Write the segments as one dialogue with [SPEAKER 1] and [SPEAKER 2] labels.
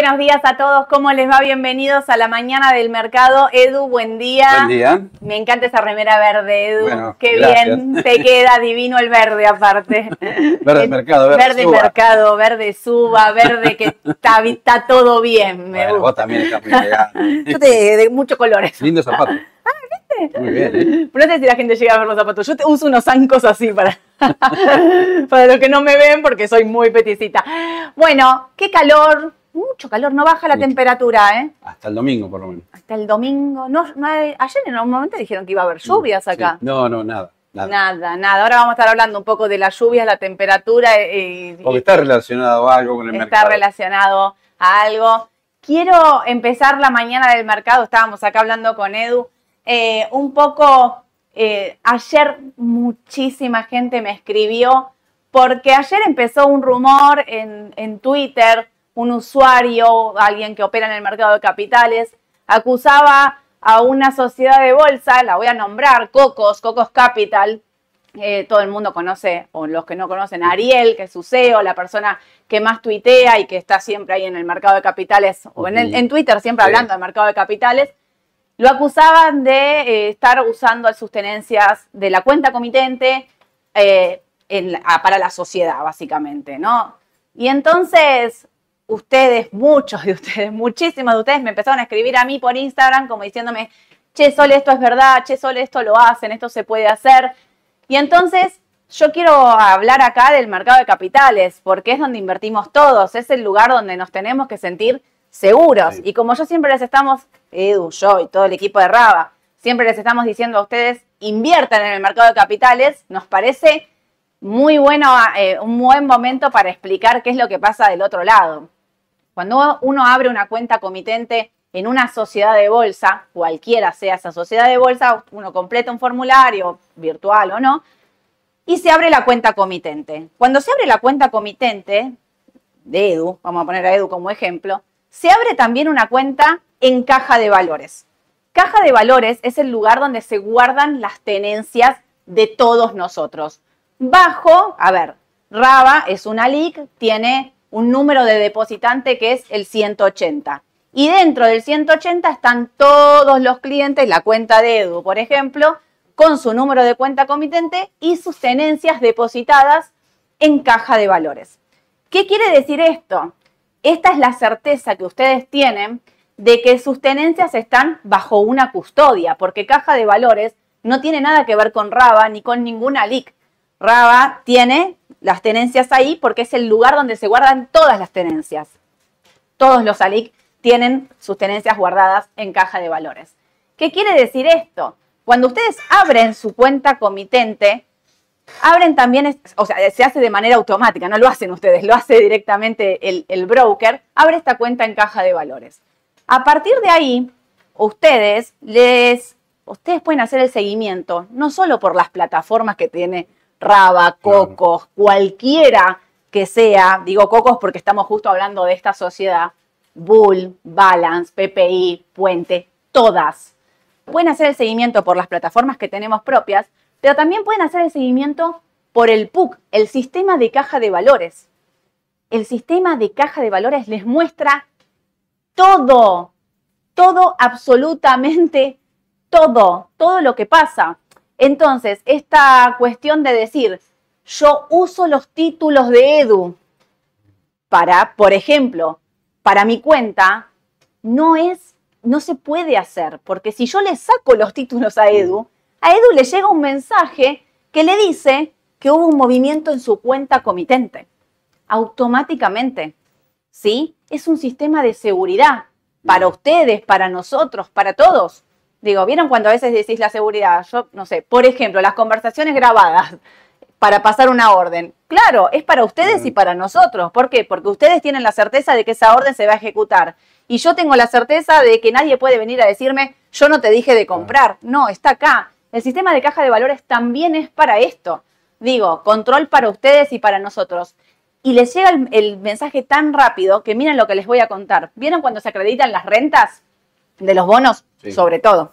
[SPEAKER 1] buenos días a todos. ¿Cómo les va? Bienvenidos a la mañana del mercado. Edu, buen día.
[SPEAKER 2] Buen día.
[SPEAKER 1] Me encanta esa remera verde, Edu.
[SPEAKER 2] Bueno,
[SPEAKER 1] Qué
[SPEAKER 2] gracias.
[SPEAKER 1] bien te queda, divino el verde aparte.
[SPEAKER 2] Verde mercado, verde
[SPEAKER 1] Verde
[SPEAKER 2] suba.
[SPEAKER 1] mercado, verde suba, verde que está, está todo bien. Me
[SPEAKER 2] Bueno, vos
[SPEAKER 1] gusta.
[SPEAKER 2] también estás muy elegante.
[SPEAKER 1] Yo te de muchos colores.
[SPEAKER 2] Lindo zapato. Muy bien, ¿eh?
[SPEAKER 1] Pero no sé si la gente llega a ver los zapatos. Yo te uso unos zancos así para, para los que no me ven porque soy muy peticita. Bueno, qué calor. Mucho calor. No baja la
[SPEAKER 2] Mucho.
[SPEAKER 1] temperatura, ¿eh?
[SPEAKER 2] Hasta el domingo, por lo menos.
[SPEAKER 1] Hasta el domingo. No, no hay- ayer en un momento dijeron que iba a haber lluvias
[SPEAKER 2] Sí.
[SPEAKER 1] acá.
[SPEAKER 2] No, no, nada. nada.
[SPEAKER 1] Nada, nada. Ahora vamos a estar hablando un poco de las lluvias, la temperatura y,
[SPEAKER 2] Porque está relacionado a algo con el
[SPEAKER 1] está
[SPEAKER 2] mercado.
[SPEAKER 1] relacionado a algo. Quiero empezar la mañana del mercado, estábamos acá hablando con Edu, eh, un poco, eh, ayer muchísima gente me escribió, porque ayer empezó un rumor en, en Twitter, un usuario, alguien que opera en el mercado de capitales, acusaba a una sociedad de bolsa, la voy a nombrar, Cocos, Cocos Capital, eh, todo el mundo conoce, o los que no conocen, a Ariel, que es su CEO, la persona que más tuitea y que está siempre ahí en el mercado de capitales, o en, el- en Twitter siempre
[SPEAKER 2] Sí.
[SPEAKER 1] hablando del mercado de capitales, lo acusaban de eh, estar usando sus tenencias de la cuenta comitente eh, en para la sociedad, básicamente, ¿no? Y entonces, ustedes, muchos de ustedes, muchísimos de ustedes me empezaron a escribir a mí por Instagram como diciéndome, che, Sol, esto es verdad, che, Sol, esto lo hacen, esto se puede hacer. Y entonces yo quiero hablar acá del mercado de capitales, porque es donde invertimos todos, es el lugar donde nos tenemos que sentir seguros.
[SPEAKER 2] Sí.
[SPEAKER 1] Y como yo siempre les estamos, Edu, yo y todo el equipo de Raba, siempre les estamos diciendo a ustedes, inviertan en el mercado de capitales, nos parece muy bueno, eh, un buen momento para explicar qué es lo que pasa del otro lado. Cuando uno abre una cuenta comitente en una sociedad de bolsa, cualquiera sea esa sociedad de bolsa, uno completa un formulario virtual o no, y se abre la cuenta comitente. Cuando se abre la cuenta comitente de Edu, vamos a poner a Edu como ejemplo, se abre también una cuenta en caja de valores. Caja de valores es el lugar donde se guardan las tenencias de todos nosotros. Bajo, a ver, Raba es una LIC, tiene un número de depositante que es el 180. Y dentro del 180 están todos los clientes, la cuenta de Edu, por ejemplo, con su número de cuenta comitente y sus tenencias depositadas en caja de valores. ¿Qué quiere decir esto? Esta es la certeza que ustedes tienen de que sus tenencias están bajo una custodia, porque caja de valores no tiene nada que ver con Raba ni con ninguna LIC. Raba tiene las tenencias ahí porque es el lugar donde se guardan todas las tenencias. Todos los ALIC tienen sus tenencias guardadas en caja de valores. ¿Qué quiere decir esto? Cuando ustedes abren su cuenta comitente, abren también, o sea, se hace de manera automática, no lo hacen ustedes, lo hace directamente el, el broker, abre esta cuenta en caja de valores. A partir de ahí, ustedes les, ustedes pueden hacer el seguimiento, no solo por las plataformas que tiene Raba,
[SPEAKER 2] Claro.
[SPEAKER 1] Cocos, cualquiera que sea, digo Cocos porque estamos justo hablando de esta sociedad, Bull, Balance, PPI, Puente, todas. Pueden hacer el seguimiento por las plataformas que tenemos propias, pero también pueden hacer el seguimiento por el PUC, el sistema de caja de valores. El sistema de caja de valores les muestra todo, todo, absolutamente todo, todo lo que pasa. Entonces, esta cuestión de decir, yo uso los títulos de Edu para, por ejemplo, para mi cuenta, no es, no se puede hacer, porque si yo le saco los títulos a Edu, a Edu le llega un mensaje que le dice que hubo un movimiento en su cuenta comitente, automáticamente. ¿Sí? Es un sistema de seguridad para ustedes, para nosotros, para todos. Digo, ¿vieron cuando a veces decís la seguridad? Yo no sé, por ejemplo, las conversaciones grabadas para pasar una orden. Claro, es para ustedes y para nosotros. ¿Por qué? Porque ustedes tienen la certeza de que esa orden se va a ejecutar. Y yo tengo la certeza de que nadie puede venir a decirme, yo no te dije de comprar. No, está acá. El sistema de caja de valores también es para esto. Digo, control para ustedes y para nosotros. Y les llega el, el mensaje tan rápido que miren lo que les voy a contar. ¿Vieron cuando se acreditan las rentas de los bonos?
[SPEAKER 2] Sí.
[SPEAKER 1] Sobre todo.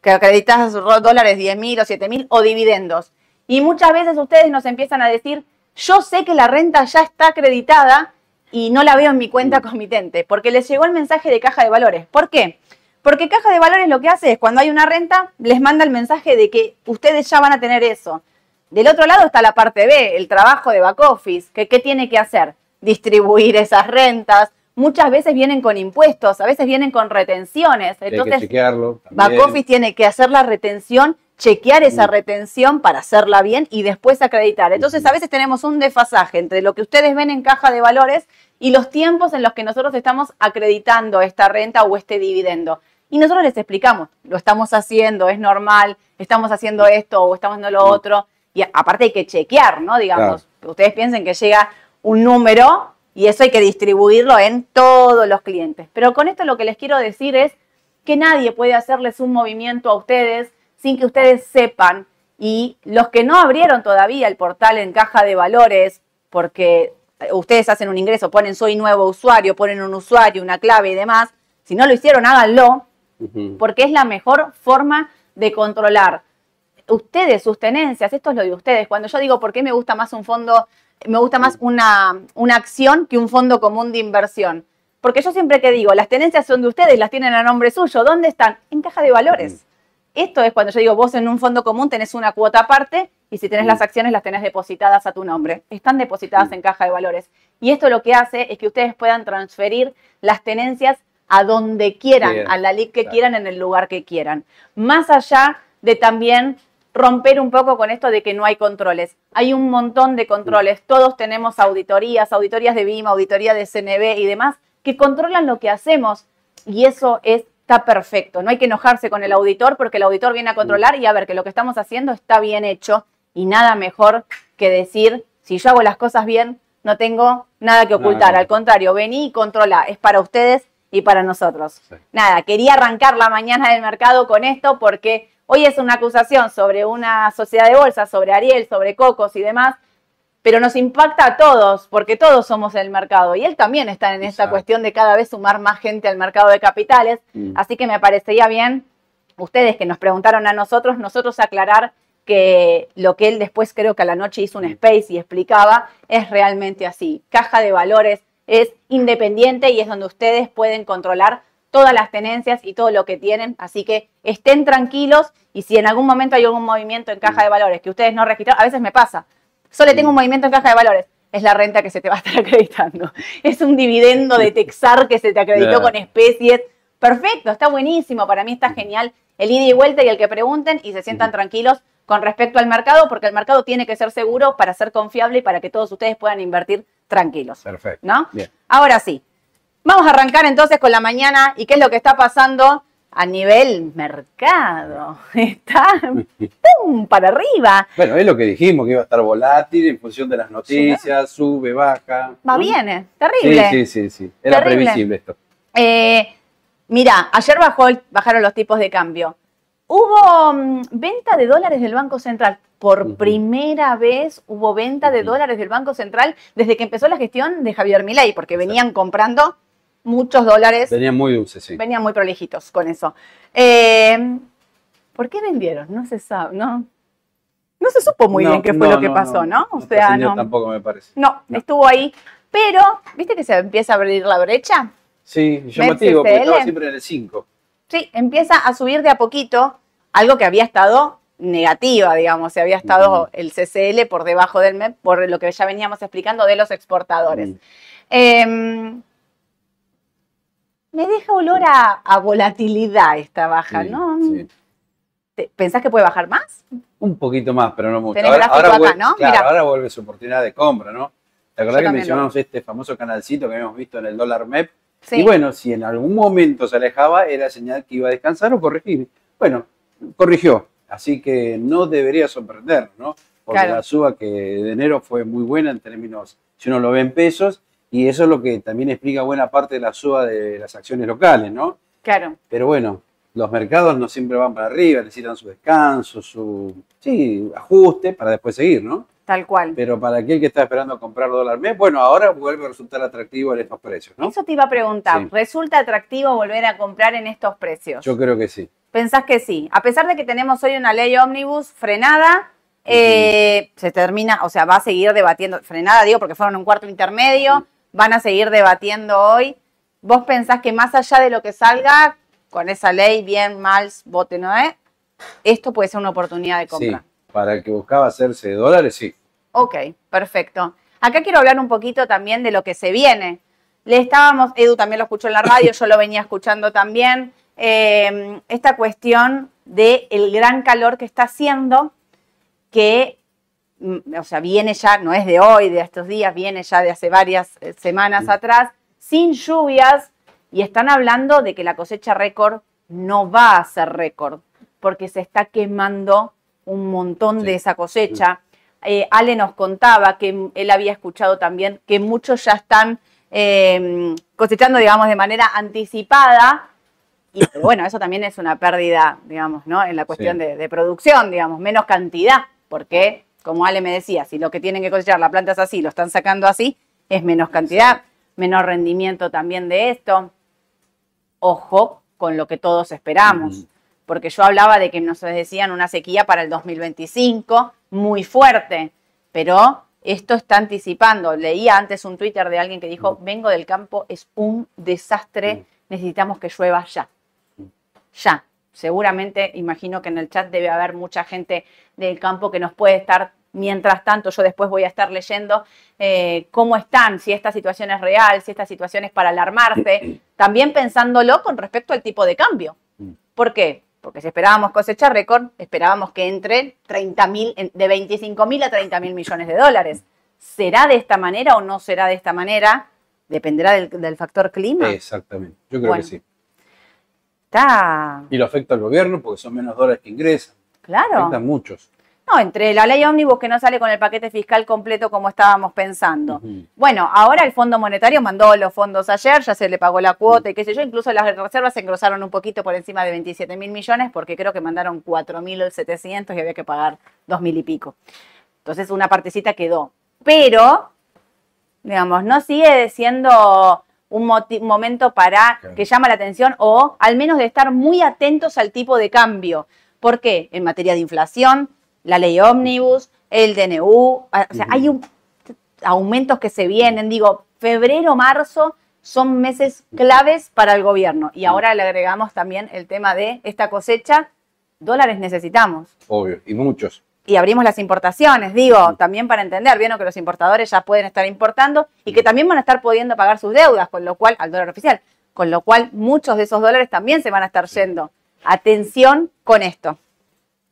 [SPEAKER 1] Que acreditas dólares 10 mil o 7 mil o dividendos. Y muchas veces ustedes nos empiezan a decir, yo sé que la renta ya está acreditada y no la veo en mi cuenta comitente, porque les llegó el mensaje de caja de valores. ¿Por qué? Porque caja de valores lo que hace es cuando hay una renta, les manda el mensaje de que ustedes ya van a tener eso. Del otro lado está la parte B, el trabajo de back office, que qué tiene que hacer? Distribuir esas rentas. Muchas veces vienen con impuestos, a veces vienen con retenciones. Entonces,
[SPEAKER 2] Hay que chequearlo.
[SPEAKER 1] back
[SPEAKER 2] también.
[SPEAKER 1] office tiene que hacer la retención, chequear esa
[SPEAKER 2] Mm.
[SPEAKER 1] retención para hacerla bien y después acreditar. Entonces, a veces tenemos un desfasaje entre lo que ustedes ven en caja de valores y los tiempos en los que nosotros estamos acreditando esta renta o este dividendo. Y nosotros les explicamos, lo estamos haciendo, es normal, estamos haciendo esto o estamos haciendo lo otro. Y aparte hay que chequear, ¿no? Digamos, ustedes piensen que llega un número y eso hay que distribuirlo en todos los clientes. Pero con esto lo que les quiero decir es que nadie puede hacerles un movimiento a ustedes sin que ustedes sepan. Y los que no abrieron todavía el portal en caja de valores, porque ustedes hacen un ingreso, ponen soy nuevo usuario, ponen un usuario, una clave y demás, si no lo hicieron, háganlo, porque es la mejor forma de controlar ustedes, sus tenencias, esto es lo de ustedes. Cuando yo digo por qué me gusta más un fondo, me gusta más una, una acción que un fondo común de inversión. Porque yo siempre que digo, las tenencias son de ustedes, las tienen a nombre suyo. ¿Dónde están? En caja de valores. Esto es cuando yo digo, vos en un fondo común tenés una cuota aparte y si tenés
[SPEAKER 2] Mm.
[SPEAKER 1] las acciones las tenés depositadas a tu nombre. Están depositadas
[SPEAKER 2] Mm.
[SPEAKER 1] en caja de valores. Y esto lo que hace es que ustedes puedan transferir las tenencias a donde quieran,
[SPEAKER 2] Bien,
[SPEAKER 1] a la LIC que
[SPEAKER 2] claro.
[SPEAKER 1] quieran, en el lugar que quieran. Más allá de también romper un poco con esto de que no hay controles. Hay un montón de controles. Todos tenemos auditorías, auditorías de BIM, auditoría de CNB y demás, que controlan lo que hacemos. Y eso es- está perfecto. No hay que enojarse con el auditor porque el auditor viene a controlar y a ver que lo que estamos haciendo está bien hecho. Y nada mejor que decir, si yo hago las cosas bien, no tengo nada que ocultar.
[SPEAKER 2] Nada.
[SPEAKER 1] Al contrario, vení y controla. Es para ustedes y para nosotros.
[SPEAKER 2] Sí.
[SPEAKER 1] Nada, quería arrancar la mañana del mercado con esto porque hoy es una acusación sobre una sociedad de bolsa, sobre Ariel, sobre Cocos y demás, pero nos impacta a todos porque todos somos el mercado y él también está en esta
[SPEAKER 2] Exacto.
[SPEAKER 1] cuestión de cada vez sumar más gente al mercado de capitales.
[SPEAKER 2] Mm.
[SPEAKER 1] Así que me parecería bien, ustedes que nos preguntaron a nosotros, nosotros aclarar que lo que él después creo que a la noche hizo un space y explicaba es realmente así. Caja de valores es independiente y es donde ustedes pueden controlar todas las tenencias y todo lo que tienen. Así que estén tranquilos y si en algún momento hay algún movimiento en caja de valores que ustedes no registraron, a veces me pasa. Solo tengo un movimiento en caja de valores. Es la renta que se te va a estar acreditando. Es un dividendo de Texar que se te acreditó con especies. Perfecto, está buenísimo. Para mí está genial el ida y vuelta y el que pregunten y se sientan tranquilos con respecto al mercado, porque el mercado tiene que ser seguro para ser confiable y para que todos ustedes puedan invertir tranquilos.
[SPEAKER 2] Perfecto.
[SPEAKER 1] ¿No?
[SPEAKER 2] Bien.
[SPEAKER 1] Ahora sí. Vamos a arrancar entonces con la mañana y qué es lo que está pasando a nivel mercado. Está ¡pum! para arriba.
[SPEAKER 2] Bueno, es lo que dijimos, que iba a estar volátil en función de las noticias, sube, baja.
[SPEAKER 1] Va bien, ¿eh? terrible.
[SPEAKER 2] Sí, sí, sí, sí. Era
[SPEAKER 1] Terrible.
[SPEAKER 2] previsible esto.
[SPEAKER 1] Eh, mira, ayer bajó bajaron los tipos de cambio. Hubo mm, venta de dólares del Banco Central. Por primera vez hubo venta de dólares del Banco Central desde que empezó la gestión de Javier Milei, porque venían comprando muchos dólares,
[SPEAKER 2] Tenía muy dulce, sí.
[SPEAKER 1] venían muy prolijitos con eso. Eh, ¿Por qué vendieron? No se sabe, ¿no? No se supo muy
[SPEAKER 2] No,
[SPEAKER 1] bien qué fue
[SPEAKER 2] no,
[SPEAKER 1] lo que
[SPEAKER 2] no,
[SPEAKER 1] pasó, ¿no? O sea, no.
[SPEAKER 2] Tampoco me parece.
[SPEAKER 1] No, estuvo ahí. Pero, ¿viste que se empieza a abrir la brecha?
[SPEAKER 2] Sí, llamativo, porque
[SPEAKER 1] CCL.
[SPEAKER 2] estaba siempre en el 5.
[SPEAKER 1] Sí, empieza a subir de a poquito, algo que había estado negativa, digamos, se había estado el CCL por debajo del MEP, por lo que ya veníamos explicando de los exportadores. Em, me deja olor a, a volatilidad esta baja,
[SPEAKER 2] Sí,
[SPEAKER 1] ¿no?
[SPEAKER 2] sí.
[SPEAKER 1] ¿Te- ¿Pensás que puede bajar más?
[SPEAKER 2] Un poquito más, pero no mucho.
[SPEAKER 1] Tenés gráfico acá,
[SPEAKER 2] vuelve,
[SPEAKER 1] ¿no?
[SPEAKER 2] claro,
[SPEAKER 1] Mirá.
[SPEAKER 2] ahora vuelve su oportunidad de compra, ¿no? ¿Te acordás
[SPEAKER 1] Yo
[SPEAKER 2] que
[SPEAKER 1] lo
[SPEAKER 2] mencionamos este famoso canalcito que habíamos visto en el dólar MEP?
[SPEAKER 1] Sí.
[SPEAKER 2] Y bueno, si en algún momento se alejaba, era señal que iba a descansar o corregir. Bueno, corrigió. Así que no debería sorprender, ¿no? Porque
[SPEAKER 1] Claro.
[SPEAKER 2] la suba que de enero fue muy buena en términos, si uno lo ve en pesos, y eso es lo que también explica buena parte de la suba de las acciones locales, ¿no?
[SPEAKER 1] Claro,
[SPEAKER 2] Pero bueno, los mercados no siempre van para arriba, necesitan su descanso, su sí, ajuste para después seguir, ¿no?
[SPEAKER 1] tal cual.
[SPEAKER 2] Pero para aquel que está esperando comprar dólar mes, bueno, ahora vuelve a resultar atractivo en estos precios, ¿no?
[SPEAKER 1] Eso te iba a preguntar.
[SPEAKER 2] Sí.
[SPEAKER 1] ¿Resulta atractivo volver a comprar en estos precios?
[SPEAKER 2] Yo creo que sí.
[SPEAKER 1] ¿Pensás que sí? A pesar de que tenemos hoy una ley ómnibus frenada, eh, se termina, o sea, va a seguir debatiendo, frenada digo porque fueron un cuarto intermedio, van a seguir debatiendo hoy. ¿Vos pensás que más allá de lo que salga, con esa ley, bien, mal, vote, no es? Esto puede ser una oportunidad de compra.
[SPEAKER 2] Sí, para el que buscaba hacerse de dólares, sí.
[SPEAKER 1] Ok, perfecto. Acá quiero hablar un poquito también de lo que se viene. Le estábamos, Edu también lo escuchó en la radio, yo lo venía escuchando también, eh, esta cuestión del el gran calor que está haciendo, que, o sea, viene ya, no es de hoy, de estos días, viene ya de hace varias eh, semanas atrás, sin lluvias, y están hablando de que la cosecha récord no va a ser récord, porque se está quemando un montón de esa cosecha. Eh, Ale nos contaba que él había escuchado también que muchos ya están eh, cosechando, digamos, de manera anticipada. Y bueno, eso también es una pérdida, digamos, ¿no? En la cuestión
[SPEAKER 2] Sí.
[SPEAKER 1] de, de producción, digamos, menos cantidad, porque, como Ale me decía, si lo que tienen que cosechar la planta es así, lo están sacando así, es menos cantidad, menor rendimiento también de esto. Ojo con lo que todos esperamos porque yo hablaba de que nos decían una sequía para el 2025 muy fuerte, pero esto está anticipando. Leía antes un Twitter de alguien que dijo, vengo del campo, es un desastre, necesitamos que llueva ya. Ya. Seguramente, imagino que en el chat debe haber mucha gente del campo que nos puede estar, mientras tanto, yo después voy a estar leyendo eh, cómo están, si esta situación es real, si esta situación es para alarmarse, también pensándolo con respecto al tipo de cambio. ¿Por qué? Porque si esperábamos cosecha récord, esperábamos que entre 30 mil, de 25 mil a 30 mil millones de dólares. ¿Será de esta manera o no será de esta manera? Dependerá del, del factor clima.
[SPEAKER 2] Exactamente. Yo creo
[SPEAKER 1] Bueno.
[SPEAKER 2] que sí.
[SPEAKER 1] Está
[SPEAKER 2] Y lo afecta al gobierno porque son menos dólares que ingresan.
[SPEAKER 1] claro.
[SPEAKER 2] Afectan muchos.
[SPEAKER 1] No, entre la ley ómnibus que no sale con el paquete fiscal completo como estábamos pensando. Bueno, ahora el Fondo Monetario mandó los fondos ayer, ya se le pagó la cuota y qué sé yo, incluso las reservas se engrosaron un poquito por encima de 27 mil millones porque creo que mandaron 4 mil 700 y había que pagar 2 mil y pico. Entonces una partecita quedó. Pero, digamos, no sigue siendo un momento para
[SPEAKER 2] Claro.
[SPEAKER 1] que llama la atención o al menos de estar muy atentos al tipo de cambio. ¿Por qué? En materia de inflación, la ley ómnibus, el DNU, o sea, hay un, aumentos que se vienen, digo, febrero, marzo son meses claves para el gobierno. Y ahora le agregamos también el tema de esta cosecha, dólares necesitamos.
[SPEAKER 2] Obvio. Y muchos.
[SPEAKER 1] Y abrimos las importaciones, digo, también para entender, vieron que los importadores ya pueden estar importando y que también van a estar pudiendo pagar sus deudas, con lo cual, al dólar oficial, con lo cual muchos de esos dólares también se van a estar yendo. Atención con esto.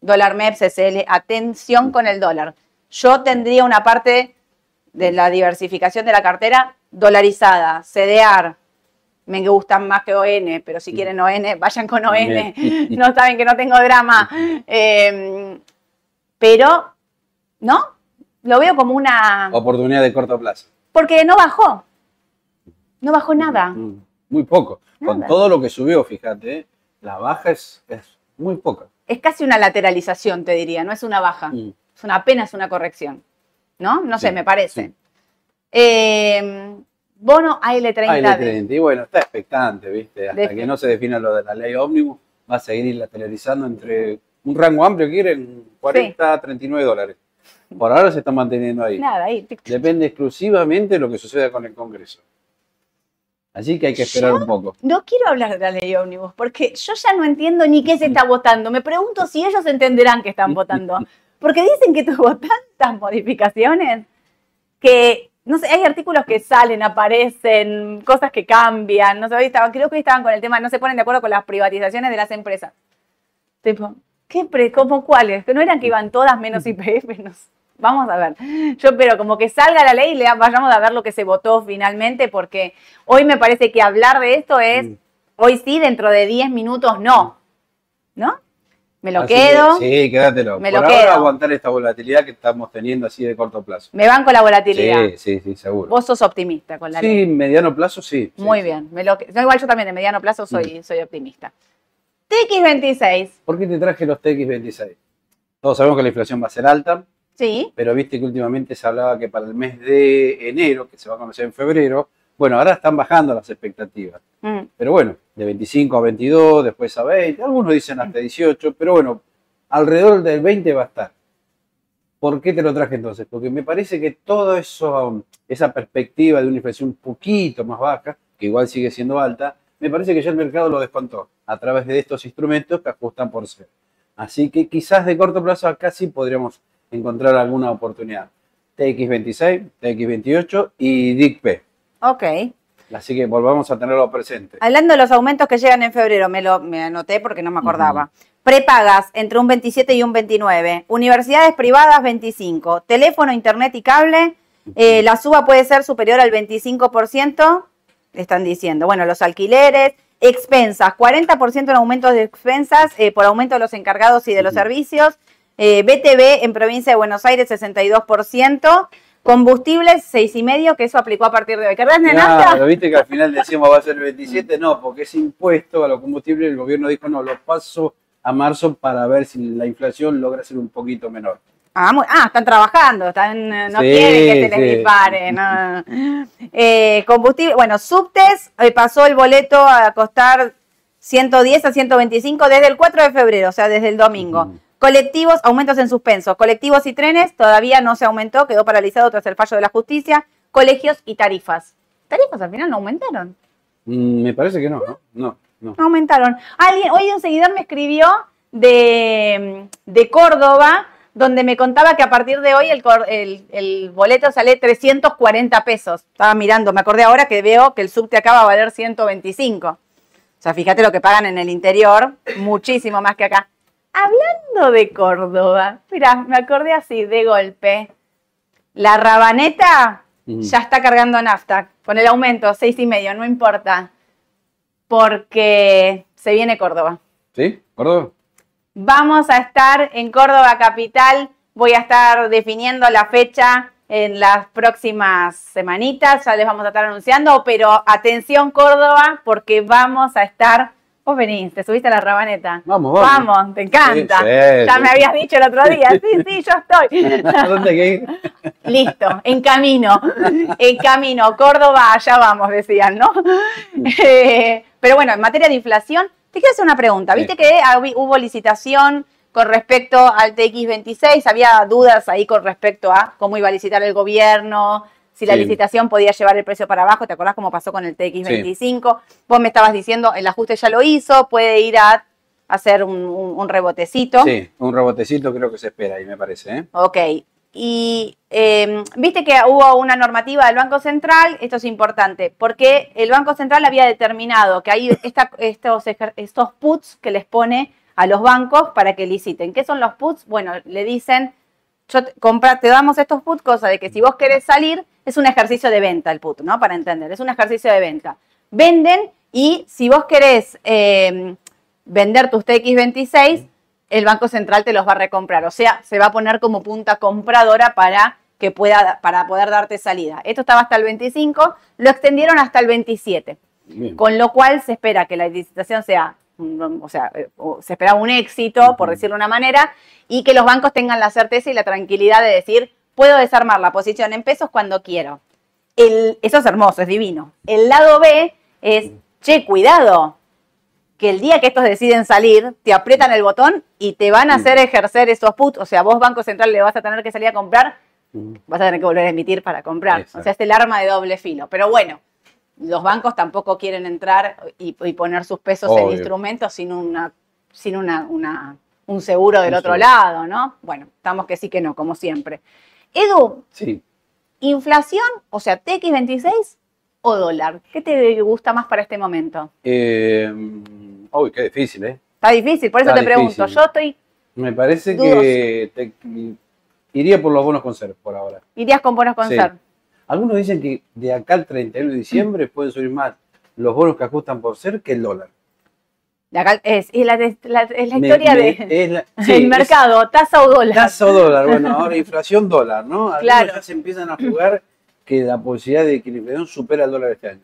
[SPEAKER 1] Dólar MEP, CCL, atención con el dólar. Yo tendría una parte de la diversificación de la cartera dolarizada, CDR. Me gustan más que ON, pero si quieren ON, vayan con ON. No saben que no tengo drama. Eh, pero, ¿no? Lo veo como una...
[SPEAKER 2] Oportunidad de corto plazo.
[SPEAKER 1] Porque no bajó. No bajó nada.
[SPEAKER 2] Muy poco. Con todo lo que subió, fíjate, la baja es, es muy poca.
[SPEAKER 1] Es casi una lateralización, te diría, no es una baja.
[SPEAKER 2] Mm.
[SPEAKER 1] Es una apenas una corrección. ¿No? No sé, me parece.
[SPEAKER 2] sí.
[SPEAKER 1] Eh, bono AL30.
[SPEAKER 2] Ah, el
[SPEAKER 1] de-
[SPEAKER 2] 30. Y bueno, está expectante, ¿viste? Hasta
[SPEAKER 1] De-
[SPEAKER 2] que no se defina lo de la ley ómnibus, va a seguir lateralizando entre un rango amplio que quieren 40 a 39 dólares. Por ahora se está manteniendo ahí.
[SPEAKER 1] Nada, ahí.
[SPEAKER 2] Depende exclusivamente de lo que suceda con el Congreso. Así que hay que esperar un poco.
[SPEAKER 1] No quiero hablar de la ley ómnibus, porque yo ya no entiendo ni qué se está votando. Me pregunto si ellos entenderán que están votando. Porque dicen que tuvo tantas modificaciones que, no sé, hay artículos que salen, aparecen, cosas que cambian. No sé, hoy estaban, creo que hoy estaban con el tema, no se ponen de acuerdo con las privatizaciones de las empresas. Tipo, ¿qué pre, cómo cuáles? Que no eran que iban todas menos IPF, no sé. Vamos a ver. Yo, pero como que salga la ley y lea- vayamos a ver lo que se votó finalmente, porque hoy me parece que hablar de esto es,
[SPEAKER 2] Mm.
[SPEAKER 1] hoy sí, dentro de 10 minutos no. ¿No? Me lo
[SPEAKER 2] Así
[SPEAKER 1] quedo,
[SPEAKER 2] que, sí, quédatelo.
[SPEAKER 1] Me
[SPEAKER 2] Por
[SPEAKER 1] lo
[SPEAKER 2] ahora
[SPEAKER 1] quedo.
[SPEAKER 2] aguantar esta volatilidad que estamos teniendo así de corto plazo.
[SPEAKER 1] me banco la volatilidad.
[SPEAKER 2] Sí, sí, sí, seguro.
[SPEAKER 1] Vos sos optimista con la
[SPEAKER 2] Sí,
[SPEAKER 1] ley.
[SPEAKER 2] mediano plazo sí. sí,
[SPEAKER 1] Muy
[SPEAKER 2] sí.
[SPEAKER 1] bien. Me lo, no, igual yo también de mediano plazo
[SPEAKER 2] Mm.
[SPEAKER 1] soy, soy optimista. TX26,
[SPEAKER 2] ¿Por qué te traje los TX26? Todos sabemos que la inflación va a ser alta,
[SPEAKER 1] sí,
[SPEAKER 2] pero viste que últimamente se hablaba que para el mes de enero, que se va a conocer en febrero, bueno, ahora están bajando las expectativas.
[SPEAKER 1] mm,
[SPEAKER 2] Pero bueno, de 25 a 22, después a 20, algunos dicen hasta 18, pero bueno, alrededor del 20 va a estar. ¿Por qué te lo traje entonces? Porque me parece que eso, esa perspectiva de una inflación un poquito más baja, que igual sigue siendo alta, me parece que ya el mercado lo descontó a través de estos instrumentos que ajustan por ser. Así que quizás de corto plazo acá sí podríamos encontrar alguna oportunidad. TX26, TX28 y DICP.
[SPEAKER 1] Ok.
[SPEAKER 2] Así que volvamos a tenerlo presente.
[SPEAKER 1] Hablando de los aumentos que llegan en febrero, me lo me anoté porque no me acordaba. Prepagas entre un 27 y un 29. Universidades privadas 25. Teléfono, internet y cable. eh, la suba puede ser superior al 25%. Están diciendo. Bueno, los alquileres. Expensas. 40% en aumentos de expensas eh, por aumento de los encargados y de los servicios. Eh, BTV en provincia de Buenos Aires 62%. Combustibles 6,5%, que eso aplicó a partir de hoy. ¿Querés, Nenata?
[SPEAKER 2] Claro, viste que al final decíamos va a ser el 27, no, porque ese impuesto a los combustibles, el gobierno dijo no, lo paso a marzo para ver si la inflación logra ser un poquito menor.
[SPEAKER 1] Ah, muy- ah, están trabajando, están, eh, no
[SPEAKER 2] Sí,
[SPEAKER 1] quieren que se les
[SPEAKER 2] sí.
[SPEAKER 1] dispare. no. Eh, combustible, bueno, subtes eh, pasó el boleto a costar 110 a 125 desde el 4 de febrero, o sea, desde el domingo. Colectivos, aumentos en suspenso. Colectivos y trenes todavía no se aumentó, quedó paralizado tras el fallo de la justicia. Colegios y tarifas. Tarifas al final no aumentaron.
[SPEAKER 2] Mm, me parece que no, ¿no? No, no.
[SPEAKER 1] No aumentaron. Alguien, hoy un seguidor me escribió de, de Córdoba, donde me contaba que a partir de hoy el, el- el boleto sale 340 pesos. Estaba mirando, me acordé ahora que veo que el subte acá va a valer 125. O sea, fíjate lo que pagan en el interior, muchísimo más que acá. Hablando de Córdoba, mira, me acordé así, de golpe. La rabaneta ya está cargando nafta, con el aumento, seis y medio, no importa porque se viene Córdoba.
[SPEAKER 2] ¿Sí? ¿Córdoba?
[SPEAKER 1] Vamos a estar en Córdoba Capital. Voy a estar definiendo la fecha en las próximas semanitas. Ya les vamos a estar anunciando. Pero atención, Córdoba, porque vamos a estar. Vos venís, te subiste a la rabaneta.
[SPEAKER 2] Vamos, vamos.
[SPEAKER 1] Vamos, te encanta.
[SPEAKER 2] Sí, sí,
[SPEAKER 1] ya
[SPEAKER 2] sí.
[SPEAKER 1] me habías dicho el otro día. Sí, sí, yo estoy.
[SPEAKER 2] ¿A dónde ir?
[SPEAKER 1] Listo, en camino, en camino, Córdoba, allá vamos, decían, ¿no? Eh, pero bueno, en materia de inflación, te quiero hacer una pregunta. Viste que hubo licitación con respecto al TX26, había dudas ahí con respecto a cómo iba a licitar el gobierno, si la
[SPEAKER 2] Sí.
[SPEAKER 1] licitación podía llevar el precio para abajo, ¿te acordás cómo pasó con el TX25? Vos me estabas diciendo, el ajuste ya lo hizo, puede ir a hacer un, un- un rebotecito.
[SPEAKER 2] Sí, un rebotecito creo que se espera ahí, me parece. ¿eh?
[SPEAKER 1] Ok. Y eh, viste que hubo una normativa del Banco Central, esto es importante, porque el Banco Central había determinado que hay esta- estos, estos puts que les pone a los bancos para que liciten. ¿Qué son los puts? Bueno, le dicen, yo te, compra- te damos estos puts, cosa de que si vos querés salir, es un ejercicio de venta el put, ¿no? Para entender, es un ejercicio de venta. Venden y si vos querés eh, vender tus TX26, el Banco Central te los va a recomprar. O sea, se va a poner como punta compradora para que pueda, para poder darte salida. Esto estaba hasta el 25, lo extendieron hasta el 27.
[SPEAKER 2] Bien.
[SPEAKER 1] Con lo cual se espera que la licitación sea, o sea, eh, se espera un éxito, por decirlo de una manera, y que los bancos tengan la certeza y la tranquilidad de decir, puedo desarmar la posición en pesos cuando quiero. El- eso es hermoso, es divino. El lado B es, che, cuidado, que el día que estos deciden salir, te aprietan el botón y te van a hacer ejercer esos puts. O sea, vos, Banco Central, le vas a tener que salir a comprar,
[SPEAKER 2] Mm.
[SPEAKER 1] vas a tener que volver a emitir para comprar.
[SPEAKER 2] Exacto.
[SPEAKER 1] O sea, es el arma de doble filo. Pero bueno, los bancos tampoco quieren entrar y, y poner sus pesos en instrumentos sin una, sin una, una- un seguro del otro lado, ¿no? Bueno, estamos que sí que no, como siempre. Edu,
[SPEAKER 2] Sí.
[SPEAKER 1] inflación, o sea, TX26 o dólar. ¿Qué te gusta más para este momento?
[SPEAKER 2] Eh, uy, qué difícil, ¿eh?
[SPEAKER 1] Está difícil, por eso
[SPEAKER 2] Está
[SPEAKER 1] te pregunto. Yo estoy,
[SPEAKER 2] Me parece
[SPEAKER 1] Dudoso.
[SPEAKER 2] que te- iría por los bonos con ser por ahora.
[SPEAKER 1] irías con bonos con
[SPEAKER 2] Sí.
[SPEAKER 1] ser.
[SPEAKER 2] Algunos dicen que de acá al 31 de diciembre pueden subir más los bonos que ajustan por ser que el dólar.
[SPEAKER 1] Es, es la, es la- es la
[SPEAKER 2] Me-
[SPEAKER 1] historia de,
[SPEAKER 2] sí,
[SPEAKER 1] del mercado, tasa o dólar.
[SPEAKER 2] Tasa o dólar, bueno, ahora inflación dólar, ¿no? Algunos
[SPEAKER 1] Claro.
[SPEAKER 2] ya se empiezan a jugar que la posibilidad de que la inflación supera el dólar este año.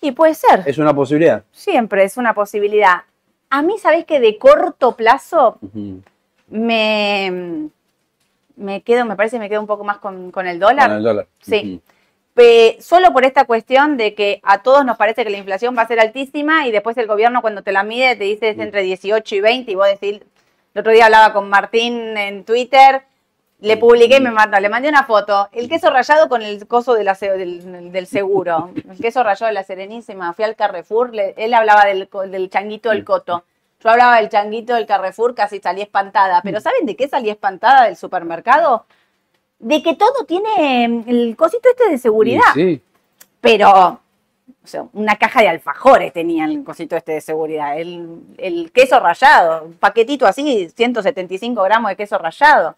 [SPEAKER 1] Y puede ser,
[SPEAKER 2] Es una posibilidad.
[SPEAKER 1] siempre es una posibilidad. A mí, ¿sabés que de corto plazo me, me quedo, me parece que me quedo un poco más con, con el dólar?
[SPEAKER 2] Con el dólar.
[SPEAKER 1] Sí. Solo por esta cuestión de que a todos nos parece que la inflación va a ser altísima y después el gobierno cuando te la mide te dice es entre 18 y 20 y vos decís, el otro día hablaba con Martín en Twitter Le publiqué y me mandó, le mandé una foto. El queso rallado con el coso de la se- del, del seguro. El queso rallado de la Serenísima. Fui al Carrefour, le- él hablaba del, del changuito del coto. Yo hablaba del changuito del Carrefour, casi salí espantada. Pero ¿saben de qué salí espantada del supermercado? De que todo tiene mm, el cosito este de seguridad.
[SPEAKER 2] Sí,
[SPEAKER 1] Pero, o sea, una caja de alfajores tenía el cosito este de seguridad. El, el queso rallado, un paquetito así, 175 gramos de queso rallado,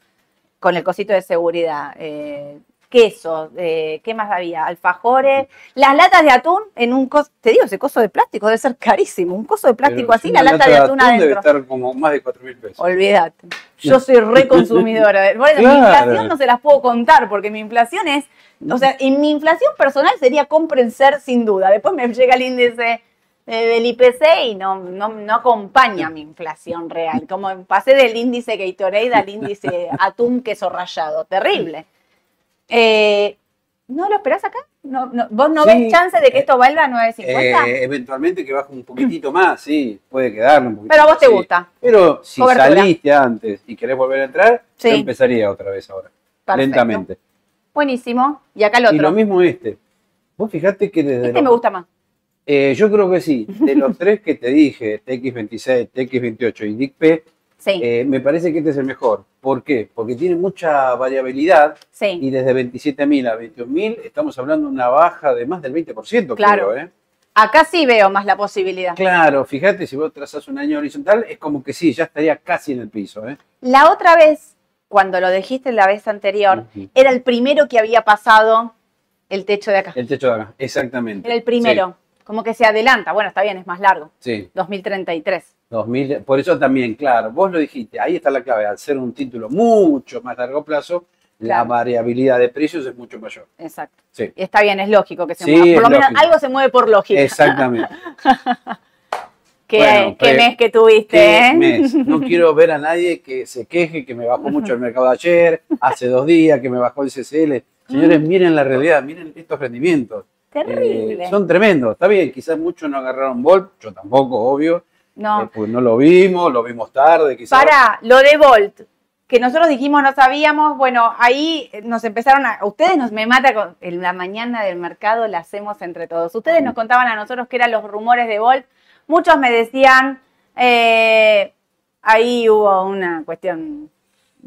[SPEAKER 1] con el cosito de seguridad. Eh, queso, eh, ¿qué más había? Alfajores, las latas de atún en un coso, te digo, ese coso de plástico debe ser carísimo. Un coso de plástico
[SPEAKER 2] pero
[SPEAKER 1] así, la lata de atún
[SPEAKER 2] debe
[SPEAKER 1] adentro.
[SPEAKER 2] estar como más de 4 mil pesos.
[SPEAKER 1] Olvídate. Yo soy reconsumidora. de- Bueno, mi
[SPEAKER 2] Claro.
[SPEAKER 1] inflación no se las puedo contar porque mi inflación es. O sea, y mi inflación personal sería compren ser sin duda. Después me llega el índice del IPC y no, no, no acompaña mi inflación real. Como pasé del índice Gatorade al índice atún queso rallado. Terrible. Eh, ¿No lo esperás acá? ¿No, no- ¿Vos no
[SPEAKER 2] Sí.
[SPEAKER 1] ves chance de que esto valga 9.50?
[SPEAKER 2] Eh, eventualmente que baje un poquitito más, sí, puede quedarle un poquito
[SPEAKER 1] Pero a vos te
[SPEAKER 2] sí.
[SPEAKER 1] gusta.
[SPEAKER 2] Pero si
[SPEAKER 1] Cobertura.
[SPEAKER 2] saliste antes y querés volver a entrar,
[SPEAKER 1] Sí.
[SPEAKER 2] yo empezaría otra vez ahora,
[SPEAKER 1] Perfecto.
[SPEAKER 2] lentamente.
[SPEAKER 1] Buenísimo. Y acá el
[SPEAKER 2] Y
[SPEAKER 1] otro.
[SPEAKER 2] lo mismo este. Vos fijate que desde
[SPEAKER 1] Este
[SPEAKER 2] los-
[SPEAKER 1] me gusta más.
[SPEAKER 2] Eh, yo creo que sí. De los tres que te dije, TX26, TX28 y DICP,
[SPEAKER 1] Sí,
[SPEAKER 2] eh, me parece que este es el mejor. ¿Por qué? Porque tiene mucha variabilidad
[SPEAKER 1] sí.
[SPEAKER 2] y desde 27.000 a 21.000 estamos hablando de una baja de más del 20%,
[SPEAKER 1] Claro.
[SPEAKER 2] creo, ¿eh?
[SPEAKER 1] Acá sí veo más la posibilidad.
[SPEAKER 2] Claro, fíjate, si vos trazás un año horizontal, es como que sí, ya estaría casi en el piso, ¿eh?
[SPEAKER 1] La otra vez, cuando lo dijiste la vez anterior, era el primero que había pasado el techo de acá.
[SPEAKER 2] El techo de acá, exactamente.
[SPEAKER 1] Era el primero. Como que se adelanta. Bueno, está bien, es más largo.
[SPEAKER 2] Sí.
[SPEAKER 1] 2033.
[SPEAKER 2] 2000, por eso también, claro, vos lo dijiste, ahí está la clave, al ser un título mucho más largo plazo, la variabilidad de precios es mucho mayor.
[SPEAKER 1] Exacto.
[SPEAKER 2] Sí,
[SPEAKER 1] Y está bien, es lógico que se
[SPEAKER 2] Sí,
[SPEAKER 1] mueva. Por lo menos algo se mueve por lógica.
[SPEAKER 2] exactamente.
[SPEAKER 1] ¿Qué,
[SPEAKER 2] Bueno,
[SPEAKER 1] qué
[SPEAKER 2] pre-
[SPEAKER 1] mes que tuviste,
[SPEAKER 2] ¿Qué
[SPEAKER 1] eh?
[SPEAKER 2] mes? No quiero ver a nadie que se queje que me bajó mucho el mercado de ayer, hace dos días que me bajó el CCL. Señores, miren la realidad, miren estos rendimientos.
[SPEAKER 1] Terrible.
[SPEAKER 2] Eh, son tremendos, está bien, quizás muchos no agarraron Volt, yo tampoco, obvio,
[SPEAKER 1] no.
[SPEAKER 2] eh, pues no lo vimos, lo vimos tarde, quizás.
[SPEAKER 1] Para, lo de Volt, que nosotros dijimos no sabíamos, bueno, ahí nos empezaron a. Ustedes nos me mata con. En la mañana del mercado la hacemos entre todos. Ustedes nos contaban a nosotros qué eran los rumores de Volt. Muchos me decían. eh, ahí hubo una cuestión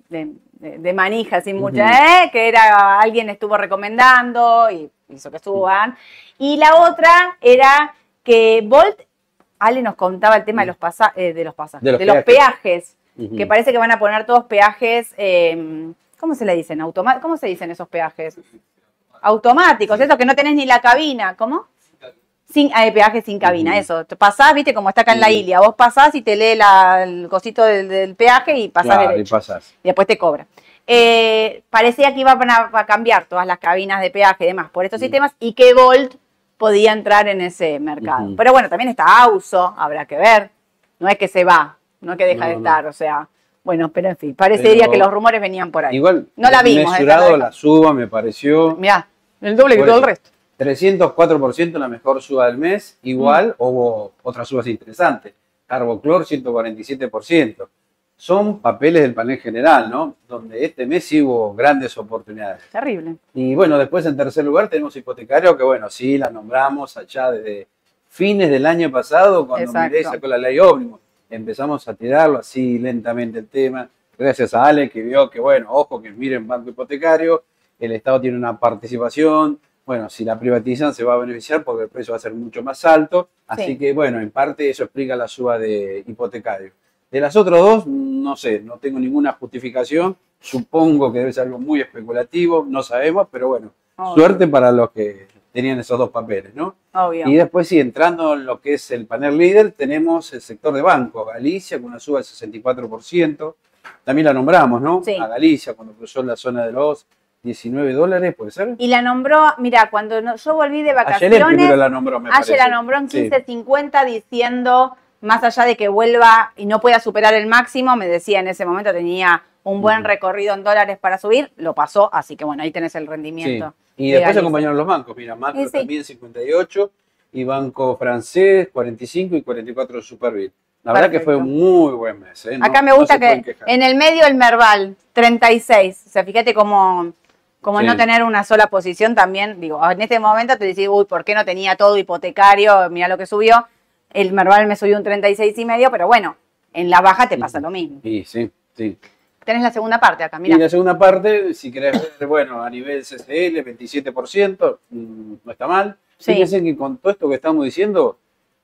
[SPEAKER 1] de, de- de manija, sin mucha. ¿eh? que era alguien estuvo recomendando y hizo que suban. Y la otra era que Volt, Ale nos contaba el tema de los, pasa- eh, de los pasajes,
[SPEAKER 2] De los
[SPEAKER 1] de los
[SPEAKER 2] peajes.
[SPEAKER 1] peajes que parece que van a poner todos peajes, eh, ¿cómo se le dicen? Automa- ¿Cómo se dicen esos peajes? Automáticos, eso que no tenés ni la cabina, ¿cómo? Sin, ah, de peaje sin cabina,
[SPEAKER 2] Ujú.
[SPEAKER 1] eso. Te pasás, viste, como está acá en la. Ilia. Vos pasás y te lee la- el cosito del, del peaje y pasás
[SPEAKER 2] Claro, y
[SPEAKER 1] derecho.
[SPEAKER 2] pasás.
[SPEAKER 1] Y después te cobra. Eh, parecía que iban a, a cambiar todas las cabinas de peaje y demás por estos
[SPEAKER 2] Mm.
[SPEAKER 1] sistemas y que Volt podía entrar en ese mercado. Pero bueno, también está Auso, habrá que ver. No es que se va, no es que deja
[SPEAKER 2] No,
[SPEAKER 1] de
[SPEAKER 2] no.
[SPEAKER 1] estar, o sea, bueno, pero en fin, parecería
[SPEAKER 2] Pero-
[SPEAKER 1] que los rumores venían por ahí.
[SPEAKER 2] Igual,
[SPEAKER 1] No la vimos,
[SPEAKER 2] mesurado
[SPEAKER 1] la
[SPEAKER 2] suba me pareció
[SPEAKER 1] Mirá, el doble que todo el resto.
[SPEAKER 2] 304% la mejor suba del mes,
[SPEAKER 1] Mm.
[SPEAKER 2] igual hubo otras subas interesantes. Carboclor 147%. Son papeles del panel general, ¿no? Donde este mes sí hubo grandes oportunidades.
[SPEAKER 1] Terrible.
[SPEAKER 2] Y bueno, después en tercer lugar tenemos hipotecario, que bueno, sí la nombramos allá desde fines del año pasado, cuando
[SPEAKER 1] Exacto.
[SPEAKER 2] Milei sacó la ley ómnibus. Empezamos a tirarlo así lentamente el tema. Gracias a Ale, que vio que, bueno, ojo, que miren banco hipotecario, el Estado tiene una participación. Bueno, si la privatizan se va a beneficiar porque el precio va a ser mucho más alto. Así
[SPEAKER 1] Sí.
[SPEAKER 2] que, bueno, en parte eso explica la suba de hipotecario. De las otras dos, no sé, no tengo ninguna justificación. Supongo que debe ser algo muy especulativo, no sabemos, pero bueno,
[SPEAKER 1] Obvio.
[SPEAKER 2] suerte para los que tenían esos dos papeles, ¿no?
[SPEAKER 1] Obvio.
[SPEAKER 2] Y después, sí, entrando en lo que es el panel líder, tenemos el sector de banco, Galicia, con una suba del 64%. También la nombramos, ¿no?
[SPEAKER 1] Sí.
[SPEAKER 2] A Galicia, cuando cruzó la zona de los 19 dólares, ¿puede ser?
[SPEAKER 1] Y la nombró, mira, cuando no- yo volví de
[SPEAKER 2] Ayer
[SPEAKER 1] vacaciones.
[SPEAKER 2] primero la nombró, me
[SPEAKER 1] Ayer
[SPEAKER 2] parece.
[SPEAKER 1] la nombró en
[SPEAKER 2] Sí.
[SPEAKER 1] 15.50 diciendo, más allá de que vuelva y no pueda superar el máximo, me decía en ese momento tenía un buen recorrido en dólares para subir, lo pasó, así que bueno, ahí tenés el
[SPEAKER 2] Sí.
[SPEAKER 1] rendimiento.
[SPEAKER 2] Y
[SPEAKER 1] de
[SPEAKER 2] después
[SPEAKER 1] Galicia.
[SPEAKER 2] acompañaron los bancos, mira, Macro
[SPEAKER 1] Sí, sí.
[SPEAKER 2] también 58 y Banco Francés 45 y 44 Superbit. La verdad que fue un muy buen mes. ¿eh? No-
[SPEAKER 1] Acá me gusta que en el medio el Merval, 36. O sea, fíjate cómo,
[SPEAKER 2] Sí.
[SPEAKER 1] no tener una sola posición también. Digo, en este momento te decís, uy, ¿por qué no tenía todo hipotecario? Mira lo que subió. El Merval me subió un 36 y medio, pero bueno, en la baja te pasa lo mismo.
[SPEAKER 2] Y sí, sí.
[SPEAKER 1] Tenés la segunda parte acá,
[SPEAKER 2] Y
[SPEAKER 1] mira.
[SPEAKER 2] la segunda parte, si querés ver, bueno, a nivel CCL, 27%, mm, no está mal.
[SPEAKER 1] Sí.
[SPEAKER 2] Fíjense que con todo esto que estamos diciendo,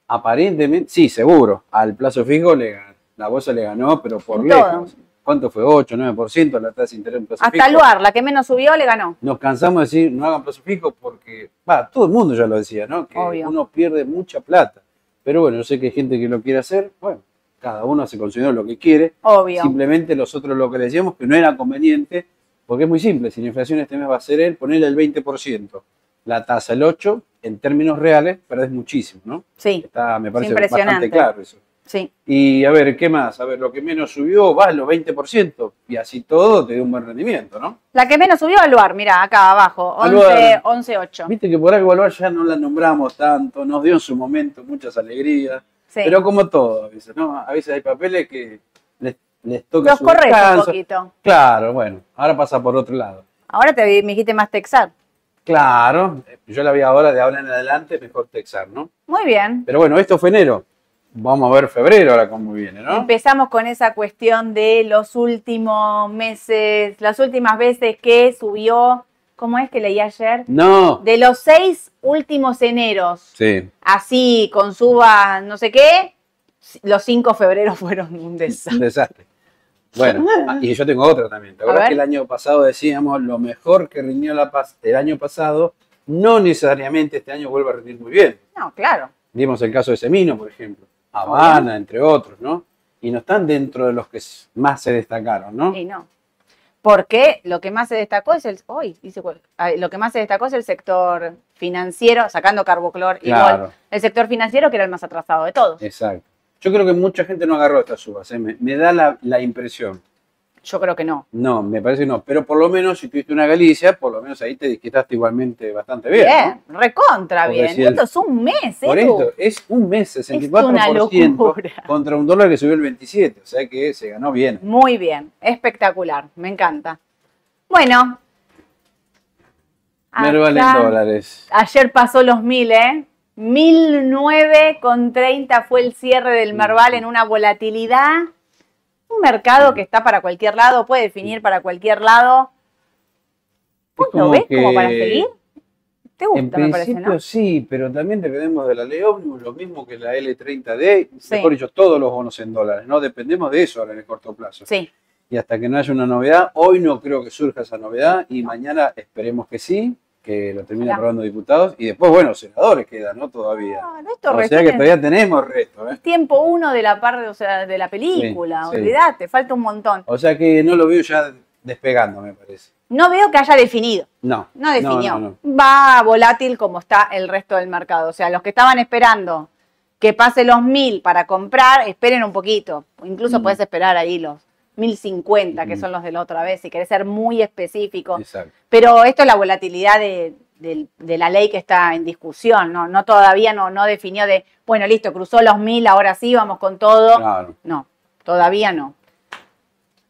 [SPEAKER 2] aparentemente, sí, seguro, al plazo fijo le la bolsa le ganó, pero por lejos. ¿Cuánto fue? 8, 9% la tasa de interés en plazo
[SPEAKER 1] Hasta
[SPEAKER 2] fijo.
[SPEAKER 1] Luar, la que menos subió, le ganó.
[SPEAKER 2] Nos cansamos de decir, no hagan plazo fijo porque, va, todo el mundo ya lo decía, ¿no? Que
[SPEAKER 1] Obvio.
[SPEAKER 2] uno pierde mucha plata. Pero bueno, yo sé que hay gente que lo quiere hacer, bueno, cada uno se considera lo que quiere.
[SPEAKER 1] Obvio.
[SPEAKER 2] Simplemente nosotros lo que le decíamos que no era conveniente, porque es muy simple, si la inflación este mes va a ser el, ponerle el 20%, la tasa el 8%, en términos reales perdés muchísimo, ¿no?
[SPEAKER 1] Sí,
[SPEAKER 2] Está, me parece
[SPEAKER 1] impresionante.
[SPEAKER 2] bastante claro eso.
[SPEAKER 1] Sí.
[SPEAKER 2] Y a ver, ¿qué más? A ver, lo que menos subió va a los 20%, y así todo te dio un buen rendimiento, ¿no?
[SPEAKER 1] La que menos subió, Luar, mira, acá abajo, 11,
[SPEAKER 2] Aluar.
[SPEAKER 1] 11 8.
[SPEAKER 2] Viste que por algo Alvar ya no la nombramos tanto, nos dio en su momento muchas alegrías,
[SPEAKER 1] Sí.
[SPEAKER 2] pero como todo, a veces, ¿no? A veces hay papeles que les, les toca
[SPEAKER 1] Los corres un poquito.
[SPEAKER 2] Claro, bueno, ahora pasa por otro lado.
[SPEAKER 1] Ahora te me dijiste más Texar.
[SPEAKER 2] Claro, yo la vi ahora de ahora en adelante, mejor Texar, ¿no?
[SPEAKER 1] Muy bien.
[SPEAKER 2] Pero bueno, esto fue enero. Vamos a ver febrero ahora cómo viene, ¿no?
[SPEAKER 1] Empezamos con esa cuestión de los últimos meses, las últimas veces que subió, ¿cómo es que leí ayer?
[SPEAKER 2] No.
[SPEAKER 1] De los seis últimos eneros,
[SPEAKER 2] Sí.
[SPEAKER 1] así con suba no sé qué, los cinco febreros fueron un
[SPEAKER 2] Un
[SPEAKER 1] desastre.
[SPEAKER 2] desastre. Bueno, ah, y yo tengo otra también. ¿Te acuerdas que el año pasado decíamos lo mejor que rindió la paz el año pasado, no necesariamente este año vuelve a rendir muy bien?
[SPEAKER 1] No, claro.
[SPEAKER 2] Dimos el caso de Semino, por ejemplo, Habana, entre otros, ¿no? Y no están dentro de los que más se destacaron, ¿no?
[SPEAKER 1] Y no. Porque lo que más se destacó es el. Uy, dice ah, lo que más se destacó es el sector financiero, sacando Carboclor y
[SPEAKER 2] Claro.
[SPEAKER 1] Gol. El sector financiero que era el más atrasado de todos.
[SPEAKER 2] Exacto. Yo creo que mucha gente no agarró estas subas, ¿eh? me, me da la, la impresión.
[SPEAKER 1] Yo creo que no.
[SPEAKER 2] No, me parece que no. Pero por lo menos si tuviste una Galicia, por lo menos ahí te disquitaste igualmente bastante bien.
[SPEAKER 1] Bien,
[SPEAKER 2] ¿no?
[SPEAKER 1] recontra bien. Esto es un mes,
[SPEAKER 2] Por
[SPEAKER 1] Edu.
[SPEAKER 2] esto, es un mes,
[SPEAKER 1] una
[SPEAKER 2] 64%
[SPEAKER 1] locura.
[SPEAKER 2] contra un dólar que subió el 27%. O sea que se ganó bien.
[SPEAKER 1] Muy bien, espectacular, me encanta. Bueno.
[SPEAKER 2] Merval en
[SPEAKER 1] acá-
[SPEAKER 2] dólares.
[SPEAKER 1] Ayer pasó los mil, ¿eh? 1009 con 30 fue el cierre del Merval en una volatilidad. Un mercado que está para cualquier lado, puede definir para cualquier lado. ¿Vos lo ves como para seguir? ¿Te
[SPEAKER 2] En
[SPEAKER 1] gusta, me parece, no?
[SPEAKER 2] sí, pero también dependemos de la ley ómnibus, lo mismo que la L30D,
[SPEAKER 1] Sí.
[SPEAKER 2] mejor dicho, todos los bonos en dólares, ¿no? Dependemos de eso ahora en el corto plazo.
[SPEAKER 1] Sí,
[SPEAKER 2] Y hasta que no haya una novedad, hoy no creo que surja esa novedad y mañana esperemos que sí, que lo termine
[SPEAKER 1] Ojalá.
[SPEAKER 2] aprobando diputados y después, bueno, senadores quedan, ¿no? Todavía.
[SPEAKER 1] No, no, esto
[SPEAKER 2] o sea que todavía tenemos resto, ¿eh?
[SPEAKER 1] es tiempo uno de la parte, o sea, de la película,
[SPEAKER 2] Sí, sí.
[SPEAKER 1] olvídate, falta un montón.
[SPEAKER 2] O sea que no lo veo ya despegando, me parece.
[SPEAKER 1] No veo que haya definido.
[SPEAKER 2] No.
[SPEAKER 1] No definió.
[SPEAKER 2] no, no.
[SPEAKER 1] Va volátil como está el resto del mercado. O sea, los que estaban esperando que pase los mil para comprar, esperen un poquito. Incluso
[SPEAKER 2] Mm.
[SPEAKER 1] puedes esperar ahí los 1050, que
[SPEAKER 2] Mm.
[SPEAKER 1] son los de la otra vez, si querés ser muy específico.
[SPEAKER 2] Exacto.
[SPEAKER 1] Pero esto es la volatilidad de, de la ley que está en discusión. No, no todavía no, no definió de, bueno, listo, cruzó los mil, ahora sí, vamos con todo.
[SPEAKER 2] Claro.
[SPEAKER 1] No, todavía no.